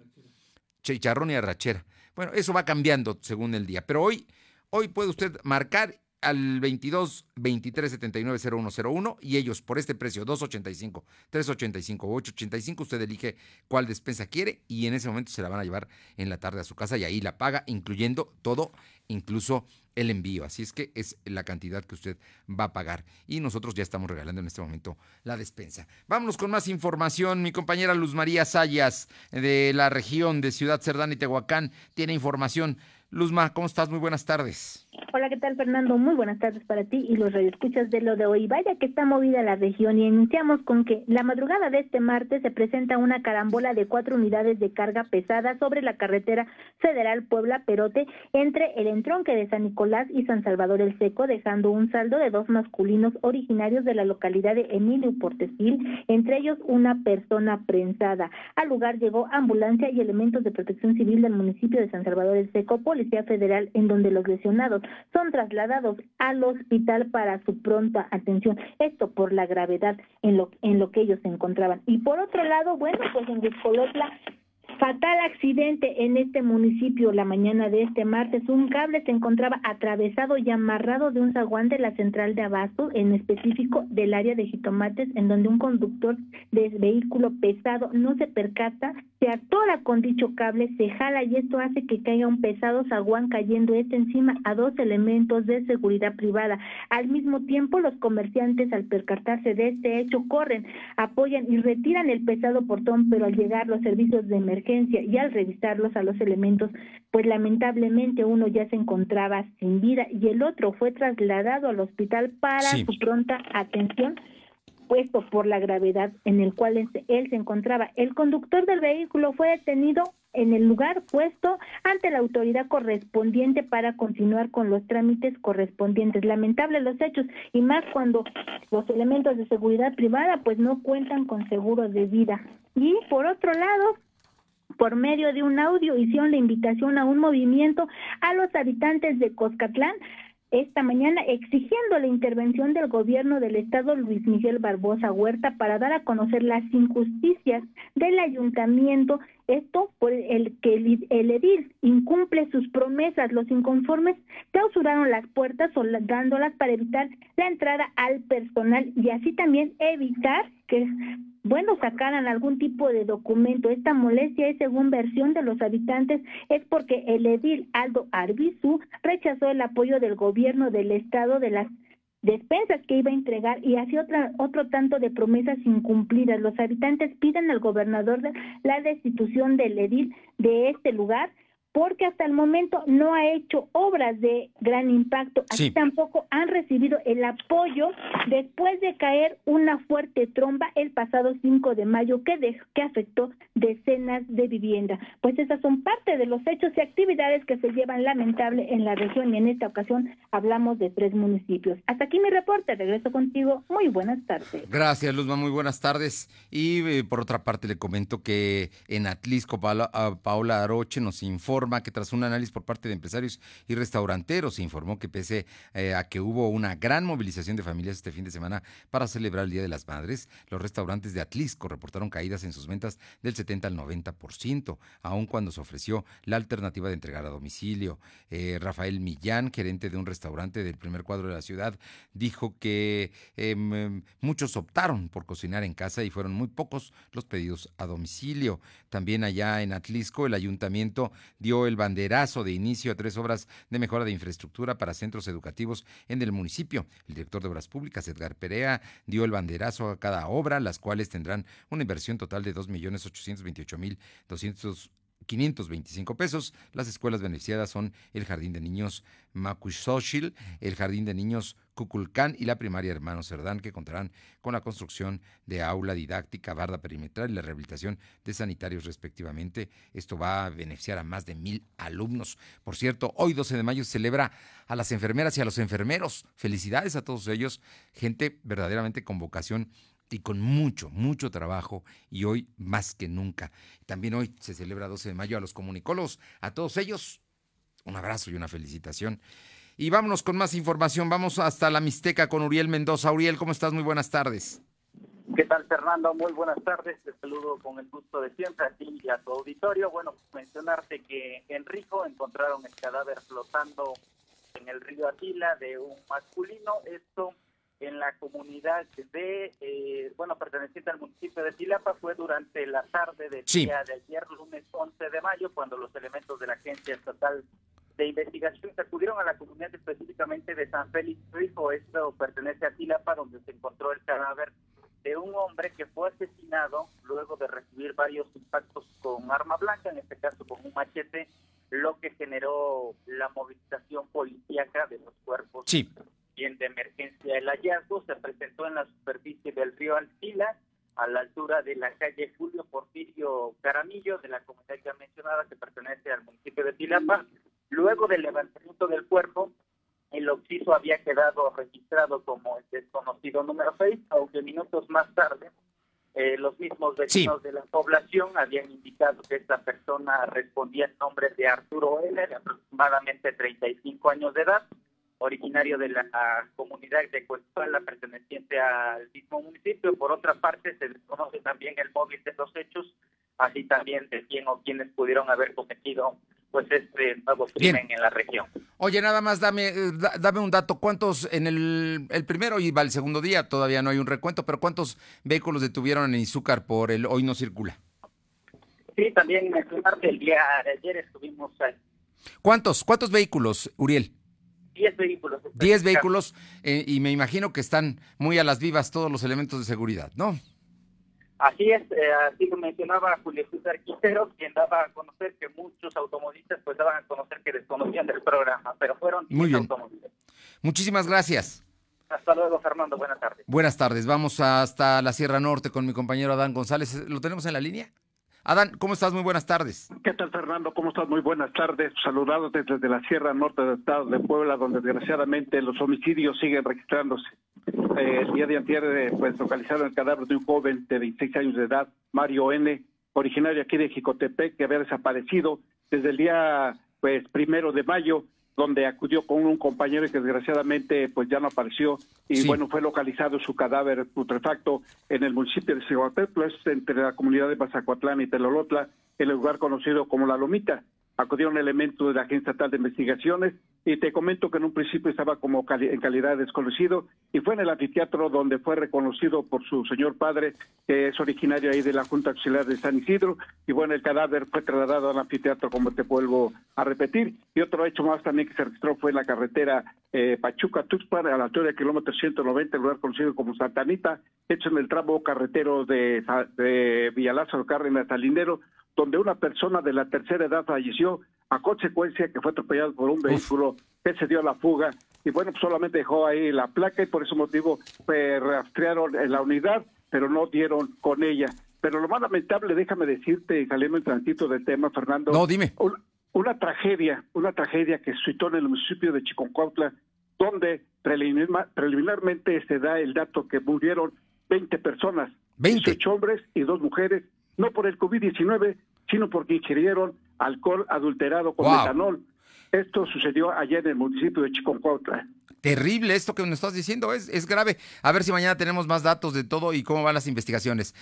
Chicharrón y arrachera. Bueno, eso va cambiando según el día. Pero hoy, hoy puede usted marcar al 22 23 79 0101 y ellos por este precio 285, 385 o 885 usted elige cuál despensa quiere y en ese momento se la van a llevar en la tarde a su casa y ahí la paga incluyendo todo, incluso el envío. Así es que es la cantidad que usted va a pagar y nosotros ya estamos regalando en este momento la despensa. Vámonos con más información. Mi compañera Luz María Sayas de la región de Ciudad Cerdán y Tehuacán tiene información. Luzma, ¿cómo estás? Muy buenas tardes. Hola, ¿qué tal Fernando? Muy buenas tardes para ti y los radioescuchas de lo de hoy. Vaya que está movida la región y iniciamos con que la madrugada de este martes se presenta una carambola de cuatro unidades de carga pesada sobre la carretera federal Puebla-Perote entre el entronque de San Nicolás y San Salvador el Seco, dejando un saldo de dos masculinos originarios de la localidad de Emilio Portesil, entre ellos una persona prensada. Al lugar llegó ambulancia y elementos de protección civil del municipio de San Salvador el Seco, Policía Federal, en donde los lesionados son trasladados al hospital para su pronta atención. Esto por la gravedad en lo, en lo que ellos se encontraban. Y por otro lado, bueno, pues en Guiscolotla Fatal accidente en este municipio la mañana de este martes. Un cable se encontraba atravesado y amarrado de un zaguán de la central de abasto, en específico del área de jitomates, en donde un conductor de vehículo pesado no se percata, se atora con dicho cable, se jala y esto hace que caiga un pesado zaguán cayendo este encima a dos elementos de seguridad privada. Al mismo tiempo, los comerciantes al percatarse de este hecho corren, apoyan y retiran el pesado portón, pero al llegar los servicios de emergencia y al revisarlos a los elementos, pues lamentablemente uno ya se encontraba sin vida y el otro fue trasladado al hospital para su pronta atención puesto por la gravedad en el cual él se encontraba. El conductor del vehículo fue detenido en el lugar puesto ante la autoridad correspondiente para continuar con los trámites correspondientes. Lamentable los hechos y más cuando los elementos de seguridad privada pues no cuentan con seguro de vida. Y por otro lado, por medio de un audio hicieron la invitación a un movimiento a los habitantes de Coscatlán esta mañana exigiendo la intervención del gobierno del estado Luis Miguel Barbosa Huerta para dar a conocer las injusticias del ayuntamiento, esto por el que el edil incumple sus promesas. Los inconformes clausuraron las puertas dándolas para evitar la entrada al personal y así también evitar que bueno, sacaran algún tipo de documento. Esta molestia es según versión de los habitantes, es porque el edil Aldo Arbizu rechazó el apoyo del gobierno del estado de las despensas que iba a entregar y hacía otra, otro tanto de promesas incumplidas. Los habitantes piden al gobernador la destitución del edil de este lugar porque hasta el momento no ha hecho obras de gran impacto, así tampoco han recibido el apoyo después de caer una fuerte tromba el pasado 5 de mayo que, que afectó decenas de viviendas. Pues esas son parte de los hechos y actividades que se llevan lamentable en la región y en esta ocasión hablamos de tres municipios. Hasta aquí mi reporte, regreso contigo. Muy buenas tardes. Gracias, Luzma, muy buenas tardes. Y eh, por otra parte le comento que en Atlisco Paola, Paola Aroche nos informa que tras un análisis por parte de empresarios y restauranteros se informó que pese eh, a que hubo una gran movilización de familias este fin de semana para celebrar el Día de las Madres, los restaurantes de Atlisco reportaron caídas en sus ventas del 70 al 90%, aun cuando se ofreció la alternativa de entregar a domicilio. Eh, Rafael Millán, gerente de un restaurante del primer cuadro de la ciudad, dijo que em, muchos optaron por cocinar en casa y fueron muy pocos los pedidos a domicilio. También allá en Atlisco, el ayuntamiento dio el banderazo de inicio a tres obras de mejora de infraestructura para centros educativos en el municipio. El director de Obras Públicas, Edgar Perea, dio el banderazo a cada obra, las cuales tendrán una inversión total de 2.828.200 525 pesos. Las escuelas beneficiadas son el Jardín de Niños Macuixochil, el Jardín de Niños Cuculcán y la primaria Hermano Cerdán, que contarán con la construcción de aula didáctica, barda perimetral y la rehabilitación de sanitarios respectivamente. Esto va a beneficiar a más de mil alumnos. Por cierto, hoy 12 de mayo celebra a las enfermeras y a los enfermeros. Felicidades a todos ellos, gente verdaderamente con vocación y con mucho, mucho trabajo y hoy más que nunca. También hoy se celebra 12 de mayo a los comunicólogos, a todos ellos un abrazo y una felicitación. Y vámonos con más información, vamos hasta la Mixteca con Uriel Mendoza. Uriel, ¿cómo estás? Muy buenas tardes. ¿Qué tal, Fernando? Muy buenas tardes. Te saludo con el gusto de siempre a ti y a tu auditorio. Bueno, mencionarte que en Rico encontraron el cadáver flotando en el río Atila de un masculino. Esto en la comunidad de, eh, bueno, perteneciente al municipio de Tilapa, fue durante la tarde del día de ayer, lunes 11 de mayo, cuando los elementos de la Agencia Estatal de Investigación acudieron a la comunidad específicamente de San Félix Rico, esto pertenece a Tilapa, donde se encontró el cadáver de un hombre que fue asesinado luego de recibir varios impactos con arma blanca, en este caso con un machete, lo que generó la movilización policíaca de los cuerpos sí bien de emergencia. El hallazgo se presentó en la superficie del río Altila, a la altura de la calle Julio Porfirio Caramillo, de la comunidad ya mencionada, que pertenece al municipio de Tilapa. Luego del levantamiento del cuerpo, el occiso había quedado registrado como el desconocido número 6, aunque minutos más tarde eh, los mismos vecinos de la población habían indicado que esta persona respondía en nombre de Arturo L., de aproximadamente 35 años de edad, originario de la comunidad de Cuestuala, perteneciente al mismo municipio. Por otra parte, se desconoce también el móvil de los hechos, así también de quién o quiénes pudieron haber cometido pues este nuevo crimen en la región. Oye, nada más dame eh, dame un dato, ¿cuántos en el, el primero y va el segundo día? Todavía no hay un recuento, pero ¿cuántos vehículos detuvieron en Izúcar por el hoy no circula? Sí, también mencionarte el día de ayer estuvimos ahí. ¿Cuántos? ¿Cuántos vehículos, Uriel? 10 vehículos. 10 vehículos eh, y me imagino que están muy a las vivas todos los elementos de seguridad, ¿no? Así es, eh, así lo mencionaba Julio César Quintero, quien daba a conocer que muchos automovilistas pues daban a conocer que desconocían del programa, pero fueron muy bien. Muchísimas gracias. Hasta luego, Fernando. Buenas tardes. Buenas tardes. Vamos hasta la Sierra Norte con mi compañero Adán González. ¿Lo tenemos en la línea? Adán, ¿cómo estás? Muy buenas tardes. ¿Qué tal, Fernando? ¿Cómo estás? Muy buenas tardes. Saludados desde la Sierra Norte del Estado de Puebla, donde desgraciadamente los homicidios siguen registrándose. Eh, el día de ayer, eh, pues, localizaron el cadáver de un joven de 26 años de edad, Mario N., originario aquí de Jicotepec, que había desaparecido desde el día, pues, primero de mayo. Donde acudió con un compañero que desgraciadamente pues ya no apareció. Y bueno fue localizado su cadáver putrefacto en el municipio de Cihuateplo, es entre la comunidad de Pazacuatlán y Telolotla, el lugar conocido como La Lomita acudieron elementos de la Agencia Estatal de Investigaciones y te comento que en un principio estaba como en calidad desconocido y fue en el anfiteatro donde fue reconocido por su señor padre, que es originario ahí de la Junta Auxiliar de San Isidro, y bueno, el cadáver fue trasladado al anfiteatro, como te vuelvo a repetir. Y otro hecho más también que se registró fue en la carretera eh, Pachuca-Tuxpan, a la altura del kilómetro 190, el lugar conocido como Santanita, hecho en el tramo carretero de, de Villalázaro Cárdenas Talinero, donde una persona de la tercera edad falleció a consecuencia que fue atropellado por un vehículo que se dio a la fuga y bueno, pues solamente dejó ahí la placa y por ese motivo pues, rastrearon en la unidad, pero no dieron con ella. Pero lo más lamentable, déjame decirte, saliendo un tantito del tema, Fernando. No, dime. Una, tragedia, una tragedia que suscitó en el municipio de Chiconcuautla, donde preliminarmente se da el dato que murieron 20 personas, 20 hombres y dos mujeres, no por el COVID-19, sino porque ingirieron alcohol adulterado con metanol. Esto sucedió ayer en el municipio de Chiconcuautla. Terrible esto que nos estás diciendo, es, es grave. A ver si mañana tenemos más datos de todo y cómo van las investigaciones.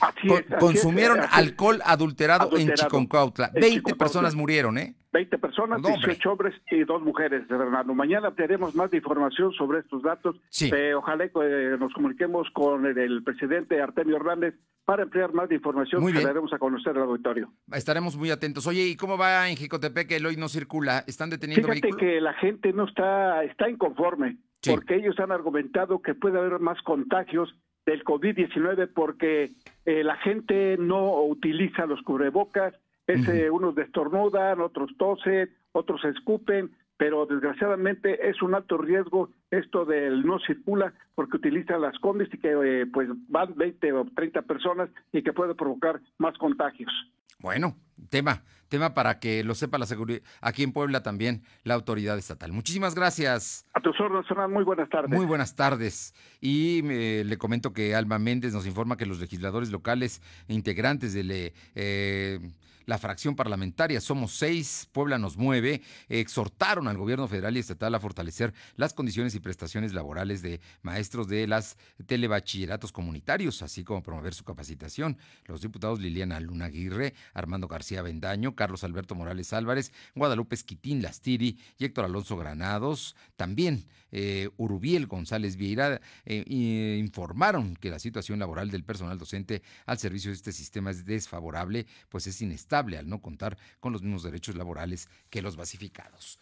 consumieron alcohol adulterado, en Chiconcuautla. 20 personas murieron, ¿eh? 20 personas, 18 hombres y dos mujeres, de Fernando. Mañana tenemos más información sobre estos datos. Eh, ojalá que nos comuniquemos con el, presidente Artemio Hernández para emplear más información que daremos a conocer al auditorio. Estaremos muy atentos. Oye, ¿y cómo va en Jicotepec que el hoy no circula? ¿Están deteniendo Fíjate que la gente no está, está inconforme, porque ellos han argumentado que puede haber más contagios del COVID-19 porque eh, la gente no utiliza los cubrebocas, ese, unos destornudan, otros tosen, otros escupen, pero desgraciadamente es un alto riesgo esto del no circula porque utilizan las combis y que eh, pues van 20 o 30 personas y que puede provocar más contagios. Bueno, tema, tema para que lo sepa la seguridad, aquí en Puebla también la autoridad estatal. Muchísimas gracias. A tus órdenes, muy buenas tardes. Muy buenas tardes. Y eh, le comento que Alma Méndez nos informa que los legisladores locales e integrantes del... Eh, la fracción parlamentaria Somos Seis, Puebla nos mueve, exhortaron al gobierno federal y estatal a fortalecer las condiciones y prestaciones laborales de maestros de las telebachilleratos comunitarios, así como promover su capacitación. Los diputados Liliana Luna Aguirre, Armando García Bendaño, Carlos Alberto Morales Álvarez, Guadalupe Esquitín Lastiri y Héctor Alonso Granados, también eh, Urubiel González Vieira, eh, informaron que la situación laboral del personal docente al servicio de este sistema es desfavorable, pues es inestable al no contar con los mismos derechos laborales que los basificados.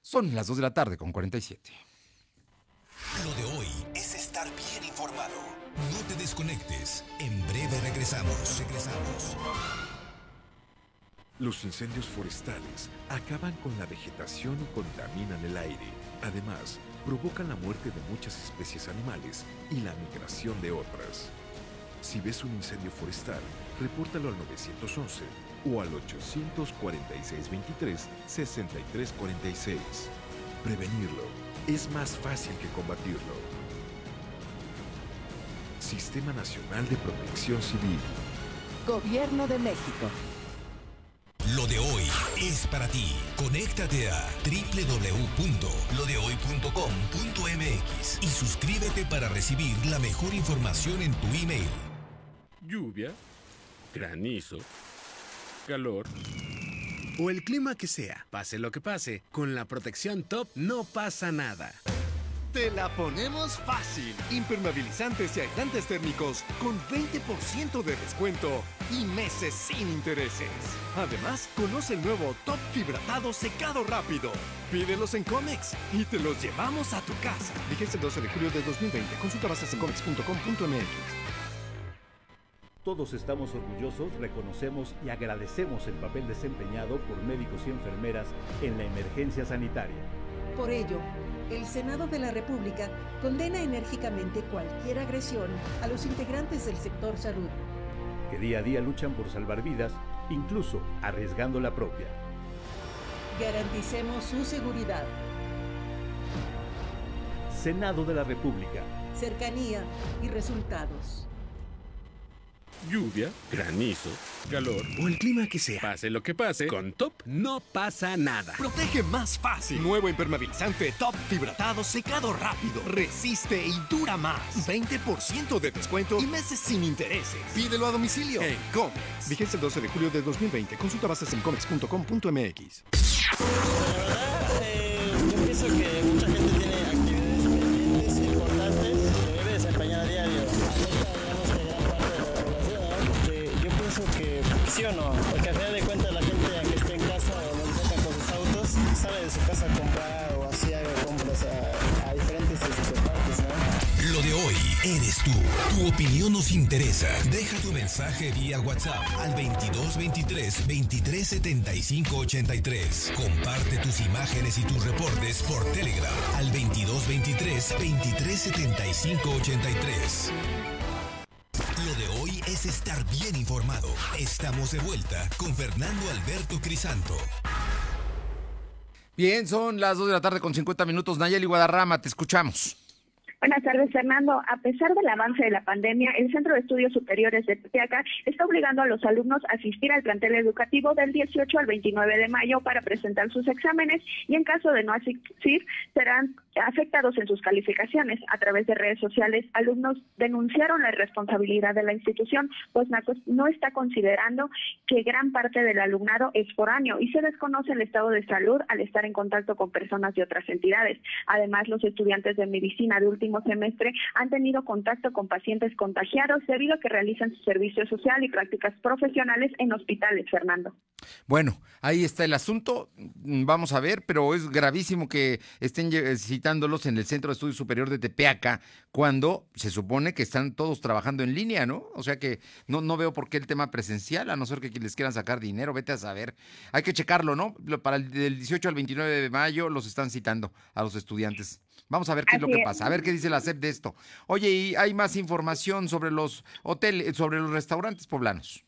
Son las 2 de la tarde con 47. Lo de hoy es estar bien informado. No te desconectes. En breve regresamos. Regresamos. Los incendios forestales acaban con la vegetación y contaminan el aire. Además, provocan la muerte de muchas especies animales y la migración de otras. Si ves un incendio forestal, repórtalo al 911 o al 846-23-6346. Prevenirlo es más fácil que combatirlo. Sistema Nacional de Protección Civil. Gobierno de México. Lo de hoy es para ti. Conéctate a www.lodehoy.com.mx y suscríbete para recibir la mejor información en tu email. Lluvia, granizo, calor o el clima que sea, pase lo que pase, con la protección top no pasa nada. Te la ponemos fácil. Impermeabilizantes y aislantes térmicos con 20% de descuento y meses sin intereses. Además, conoce el nuevo Top Fibratado Secado Rápido. Pídelos en Comex y te los llevamos a tu casa. Vigencia el 12 de julio de 2020. Consulta bases en comex.com.mx. Todos estamos orgullosos, reconocemos y agradecemos el papel desempeñado por médicos y enfermeras en la emergencia sanitaria. Por ello, el Senado de la República condena enérgicamente cualquier agresión a los integrantes del sector salud. Que día a día luchan por salvar vidas, incluso arriesgando la propia. Garanticemos su seguridad. Senado de la República. Cercanía y resultados. Lluvia, granizo, calor o el clima que sea. Pase lo que pase, con Top no pasa nada. Protege más fácil. Nuevo impermeabilizante Top Fibratado secado rápido. Resiste y dura más. 20% de descuento y meses sin intereses. Pídelo a domicilio en Comex. Vigencia el 12 de julio de 2020. Consulta bases en comex.com.mx. La verdad, eh, yo pienso que sí o no, porque al final de cuentas la gente, aunque esté en casa o no toca con sus autos, sale de su casa a comprar o así haga compras a, a diferentes este, partes, ¿no? Lo de hoy eres tú. Tu opinión nos interesa. Deja tu mensaje vía WhatsApp al 2223 2375 83. Comparte tus imágenes y tus reportes por Telegram al 2223 2375 83. Lo de hoy es estar bien informado. Estamos de vuelta con Fernando Alberto Crisanto. Bien, son las 2 de la tarde con 50 minutos. Nayeli Guadarrama, te escuchamos. Buenas tardes, Fernando. A pesar del avance de la pandemia, el Centro de Estudios Superiores de Tepeaca está obligando a los alumnos a asistir al plantel educativo del 18 al 29 de mayo para presentar sus exámenes y en caso de no asistir serán afectados en sus calificaciones. A través de redes sociales, alumnos denunciaron la irresponsabilidad de la institución, pues NACOS no está considerando que gran parte del alumnado es foráneo y se desconoce el estado de salud al estar en contacto con personas de otras entidades. Además, los estudiantes de medicina de semestre han tenido contacto con pacientes contagiados debido a que realizan su servicio social y prácticas profesionales en hospitales, Fernando. Bueno, ahí está el asunto. Mm, Vamos a ver, pero es gravísimo que estén lle- citándolos en el Centro de Estudios Superior de Tepeaca cuando se supone que están todos trabajando en línea, ¿no? O sea que no, no veo por qué el tema presencial, a no ser que les quieran sacar dinero, vete a saber. Hay que checarlo, ¿no? Para el del 18 al 29 de mayo los están citando a los estudiantes. Vamos a ver qué es lo que es. pasa, a ver qué dice la SEP de esto. Oye, y hay más información sobre los hoteles, sobre los restaurantes poblanos.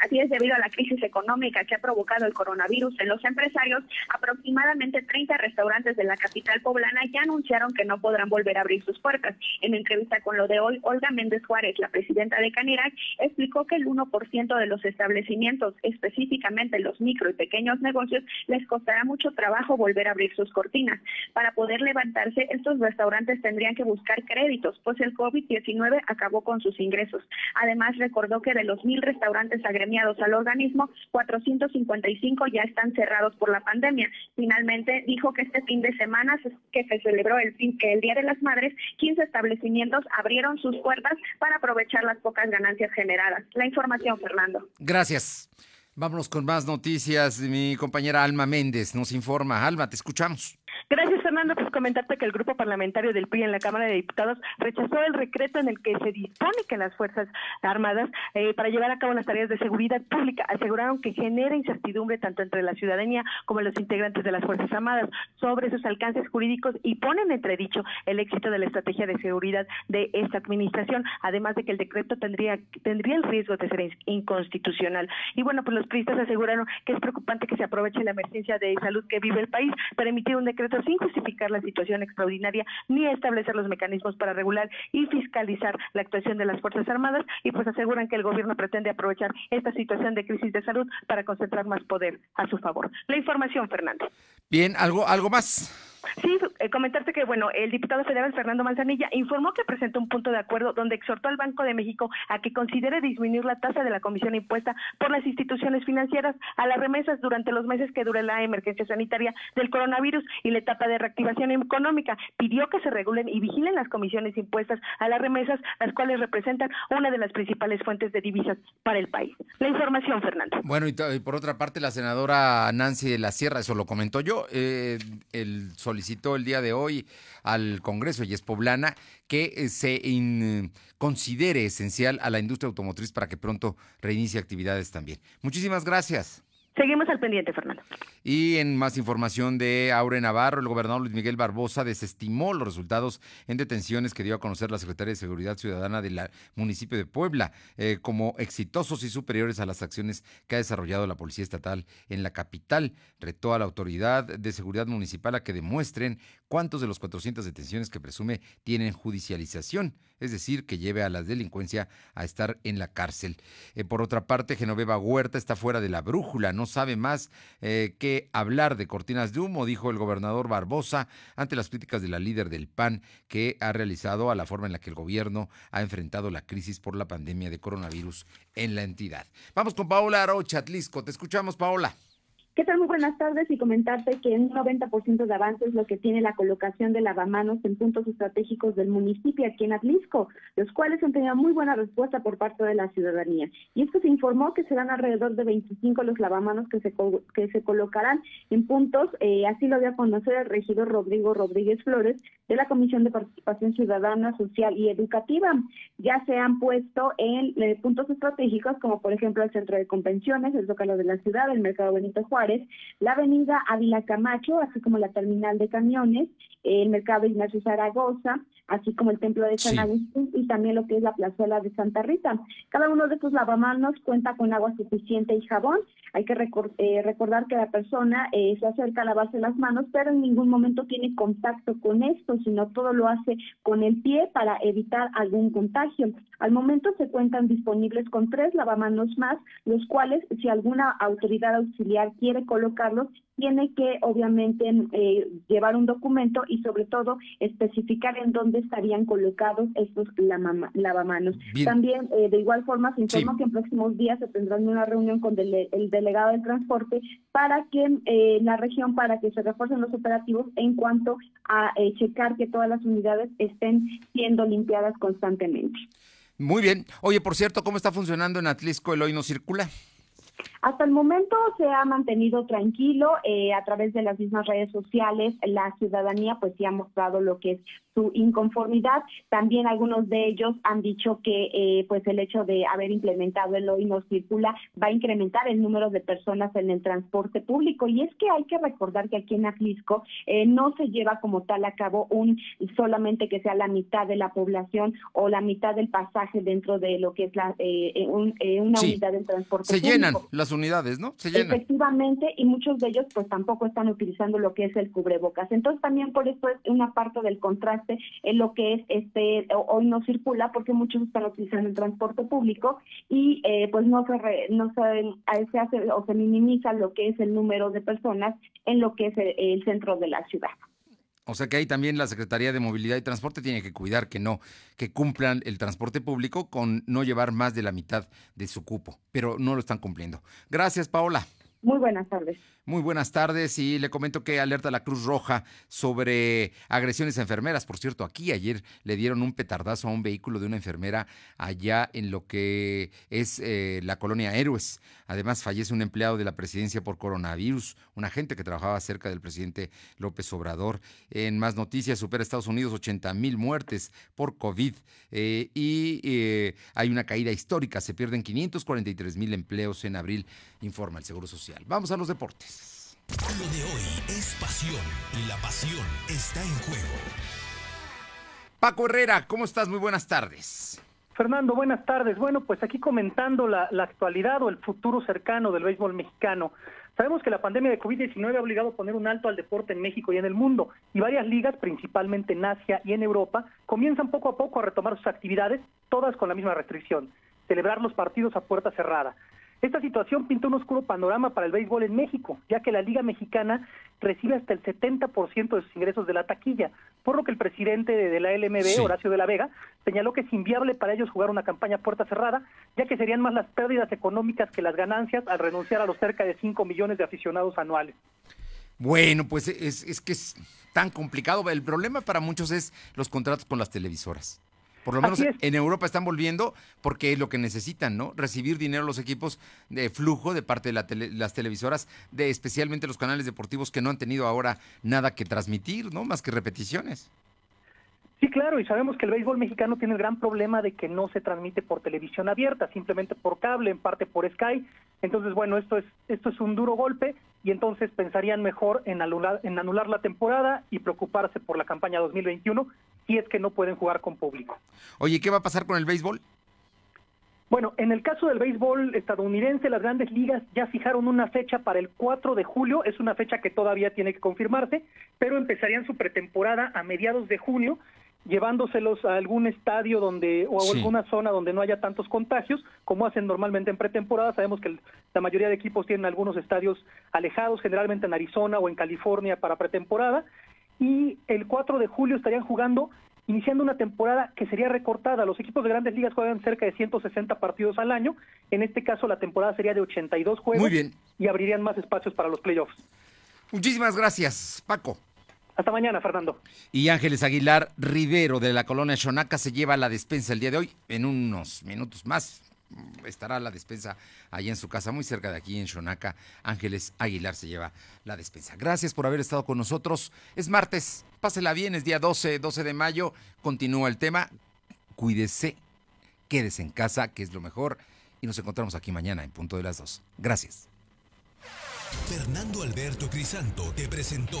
Así es, debido a la crisis económica que ha provocado el coronavirus en los empresarios, aproximadamente 30 restaurantes de la capital poblana ya anunciaron que no podrán volver a abrir sus puertas. En entrevista con lo de hoy, Olga Méndez Juárez, la presidenta de Canirac, explicó que el 1% de los establecimientos, específicamente los micro y pequeños negocios, les costará mucho trabajo volver a abrir sus cortinas. Para poder levantarse, estos restaurantes tendrían que buscar créditos, pues el COVID-19 acabó con sus ingresos. Además, recordó que de los mil restaurantes agremiados al organismo, 455 ya están cerrados por la pandemia. Finalmente, dijo que este fin de semana se- que se celebró el, fin, el Día de las Madres, 15 establecimientos abrieron sus puertas para aprovechar las pocas ganancias generadas. La información, Fernando. Gracias. Vámonos con más noticias. Mi compañera Alma Méndez nos informa. Alma, te escuchamos. Gracias, Fernando. Pues comentarte que el grupo parlamentario del PRI en la Cámara de Diputados rechazó el decreto en el que se dispone que las Fuerzas Armadas, eh, para llevar a cabo las tareas de seguridad pública, aseguraron que genera incertidumbre tanto entre la ciudadanía como los integrantes de las Fuerzas Armadas sobre sus alcances jurídicos y ponen en entredicho el éxito de la estrategia de seguridad de esta administración, además de que el decreto tendría, tendría el riesgo de ser in- inconstitucional. Y bueno, pues los priistas aseguraron que es preocupante que se aproveche la emergencia de salud que vive el país para emitir un decreto sin justificar la situación extraordinaria ni establecer los mecanismos para regular y fiscalizar la actuación de las Fuerzas Armadas y pues aseguran que el gobierno pretende aprovechar esta situación de crisis de salud para concentrar más poder a su favor. La información, Fernando. Bien, algo, algo más. Sí, eh, comentarte que, bueno, el diputado federal Fernando Manzanilla informó que presentó un punto de acuerdo donde exhortó al Banco de México a que considere disminuir la tasa de la comisión impuesta por las instituciones financieras a las remesas durante los meses que dure la emergencia sanitaria del coronavirus y la etapa de reactivación económica. Pidió que se regulen y vigilen las comisiones impuestas a las remesas, las cuales representan una de las principales fuentes de divisas para el país. La información, Fernando. Bueno, y, por otra parte, la senadora Nancy de la Sierra, eso lo comentó yo, eh, el solicitó el día de hoy al Congreso y es poblana que eh, se considere esencial a la industria automotriz para que pronto reinicie actividades también. Muchísimas gracias. Seguimos al pendiente, Fernando. Y en más información de Aure Navarro, el gobernador Luis Miguel Barbosa desestimó los resultados en detenciones que dio a conocer la Secretaría de Seguridad Ciudadana del municipio de Puebla eh, como exitosos y superiores a las acciones que ha desarrollado la Policía Estatal en la capital. Retó a la autoridad de seguridad municipal a que demuestren cuántos de los 400 detenciones que presume tienen judicialización, es decir, que lleve a la delincuencia a estar en la cárcel. Eh, por otra parte, Genoveva Huerta está fuera de la brújula, no sabe más eh, que hablar de cortinas de humo, dijo el gobernador Barbosa ante las críticas de la líder del PAN que ha realizado a la forma en la que el gobierno ha enfrentado la crisis por la pandemia de coronavirus en la entidad. Vamos con Paola Arocha, Atlisco. Te escuchamos, Paola. ¿Qué tal? Muy buenas tardes y comentarte que un 90% de avance es lo que tiene la colocación de lavamanos en puntos estratégicos del municipio aquí en Atlisco, los cuales han tenido muy buena respuesta por parte de la ciudadanía. Y esto se informó que serán alrededor de 25 los lavamanos que se, que se colocarán en puntos, eh, así lo dio a conocer el regidor Rodrigo Rodríguez Flores de la Comisión de Participación Ciudadana, Social y Educativa. Ya se han puesto en eh, puntos estratégicos como por ejemplo el Centro de Convenciones, el Zócalo de la Ciudad, el Mercado Benito Juárez, la avenida Ávila Camacho, así como la terminal de camiones, el mercado Ignacio Zaragoza, así como el templo de San Agustín y también lo que es la plazuela de Santa Rita. Cada uno de estos lavamanos cuenta con agua suficiente y jabón. Hay que eh, recordar que la persona eh, se acerca a lavarse las manos, pero en ningún momento tiene contacto con esto, sino todo lo hace con el pie para evitar algún contagio. Al momento se cuentan disponibles con tres lavamanos más, los cuales, si alguna autoridad auxiliar quiere colocarlos, tiene que obviamente eh, llevar un documento y sobre todo especificar en dónde estarían colocados estos lavamanos. También eh, de igual forma se informa que en próximos días se tendrá una reunión con el delegado del transporte para que eh, la región para que se refuercen los operativos en cuanto a checar que todas las unidades estén siendo limpiadas constantemente. Muy bien. Oye, por cierto, ¿cómo está funcionando en Atlisco el hoy no circula? Hasta el momento se ha mantenido tranquilo eh, a través de las mismas redes sociales. La ciudadanía pues sí ha mostrado lo que es su inconformidad. También algunos de ellos han dicho que eh, pues el hecho de haber implementado el hoy no circula va a incrementar el número de personas en el transporte público. Y es que hay que recordar que aquí en Atlisco eh, no se lleva como tal a cabo un solamente que sea la mitad de la población o la mitad del pasaje dentro de lo que es la una unidad del transporte se llenan las unidades, ¿no? Se llenan. Efectivamente, y muchos de ellos pues tampoco están utilizando lo que es el cubrebocas. Entonces también por eso es una parte del contraste en lo que es este hoy no circula porque muchos están utilizando el transporte público y eh, pues no se no se, se, hace o se minimiza lo que es el número de personas en lo que es el centro de la ciudad. O sea que ahí también la Secretaría de Movilidad y Transporte tiene que cuidar que no, que cumplan el transporte público con no llevar más de la mitad de su cupo, pero no lo están cumpliendo. Gracias, Paola. Muy buenas tardes. Muy buenas tardes y le comento que alerta la Cruz Roja sobre agresiones a enfermeras. Por cierto, aquí ayer le dieron un petardazo a un vehículo de una enfermera allá en lo que es eh, la colonia Héroes. Además, fallece un empleado de la presidencia por coronavirus, un agente que trabajaba cerca del presidente López Obrador. En más noticias, supera Estados Unidos 80 mil muertes por COVID eh, y eh, hay una caída histórica. Se pierden 543 mil empleos en abril, informa el Seguro Social. Vamos a los deportes. Lo de hoy es pasión y la pasión está en juego. Paco Herrera, ¿cómo estás? Muy buenas tardes. Fernando, buenas tardes. Bueno, pues aquí comentando la, actualidad o el futuro cercano del béisbol mexicano. Sabemos que la pandemia de COVID-19 ha obligado a poner un alto al deporte en México y en el mundo, y varias ligas, principalmente en Asia y en Europa, comienzan poco a poco a retomar sus actividades, todas con la misma restricción, celebrar los partidos a puerta cerrada. Esta situación pinta un oscuro panorama para el béisbol en México, ya que la Liga Mexicana recibe hasta el 70% de sus ingresos de la taquilla, por lo que el presidente de la LMB, Horacio de la Vega, señaló que es inviable para ellos jugar una campaña puerta cerrada, ya que serían más las pérdidas económicas que las ganancias al renunciar a los cerca de 5 millones de aficionados anuales. Bueno, pues es, es que es tan complicado. El problema para muchos es los contratos con las televisoras. Por lo menos en Europa están volviendo porque es lo que necesitan, ¿no? Recibir dinero los equipos de flujo de parte de las televisoras, de especialmente los canales deportivos que no han tenido ahora nada que transmitir, ¿no? Más que repeticiones. Sí, claro, y sabemos que el béisbol mexicano tiene el gran problema de que no se transmite por televisión abierta, simplemente por cable, en parte por Sky. Entonces, bueno, esto es esto es un duro golpe y entonces pensarían mejor en anular, en anular la temporada y preocuparse por la campaña 2021 si es que no pueden jugar con público. Oye, ¿qué va a pasar con el béisbol? Bueno, en el caso del béisbol estadounidense, las grandes ligas ya fijaron una fecha para el 4 de julio, es una fecha que todavía tiene que confirmarse, pero empezarían su pretemporada a mediados de junio, llevándoselos a algún estadio donde o a Sí. alguna zona donde no haya tantos contagios, como hacen normalmente en pretemporada. Sabemos que la mayoría de equipos tienen algunos estadios alejados, generalmente en Arizona o en California para pretemporada, y el 4 de julio estarían jugando iniciando una temporada que sería recortada. Los equipos de grandes ligas juegan cerca de 160 partidos al año. En este caso, la temporada sería de 82 juegos. Muy bien. Y abrirían más espacios para los playoffs. Muchísimas gracias, Paco. Hasta mañana, Fernando. Y Ángeles Aguilar Rivero de la colonia Xonaca se lleva la despensa el día de hoy. En unos minutos más mm, estará la despensa allá en su casa, muy cerca de aquí en Xonaca. Ángeles Aguilar se lleva la despensa. Gracias por haber estado con nosotros. Es martes, pásela bien, es día 12, 12 de mayo. Continúa el tema. Cuídese, quédese en casa, que es lo mejor. Y nos encontramos aquí mañana en punto de las 2. Gracias. Fernando Alberto Crisanto te presentó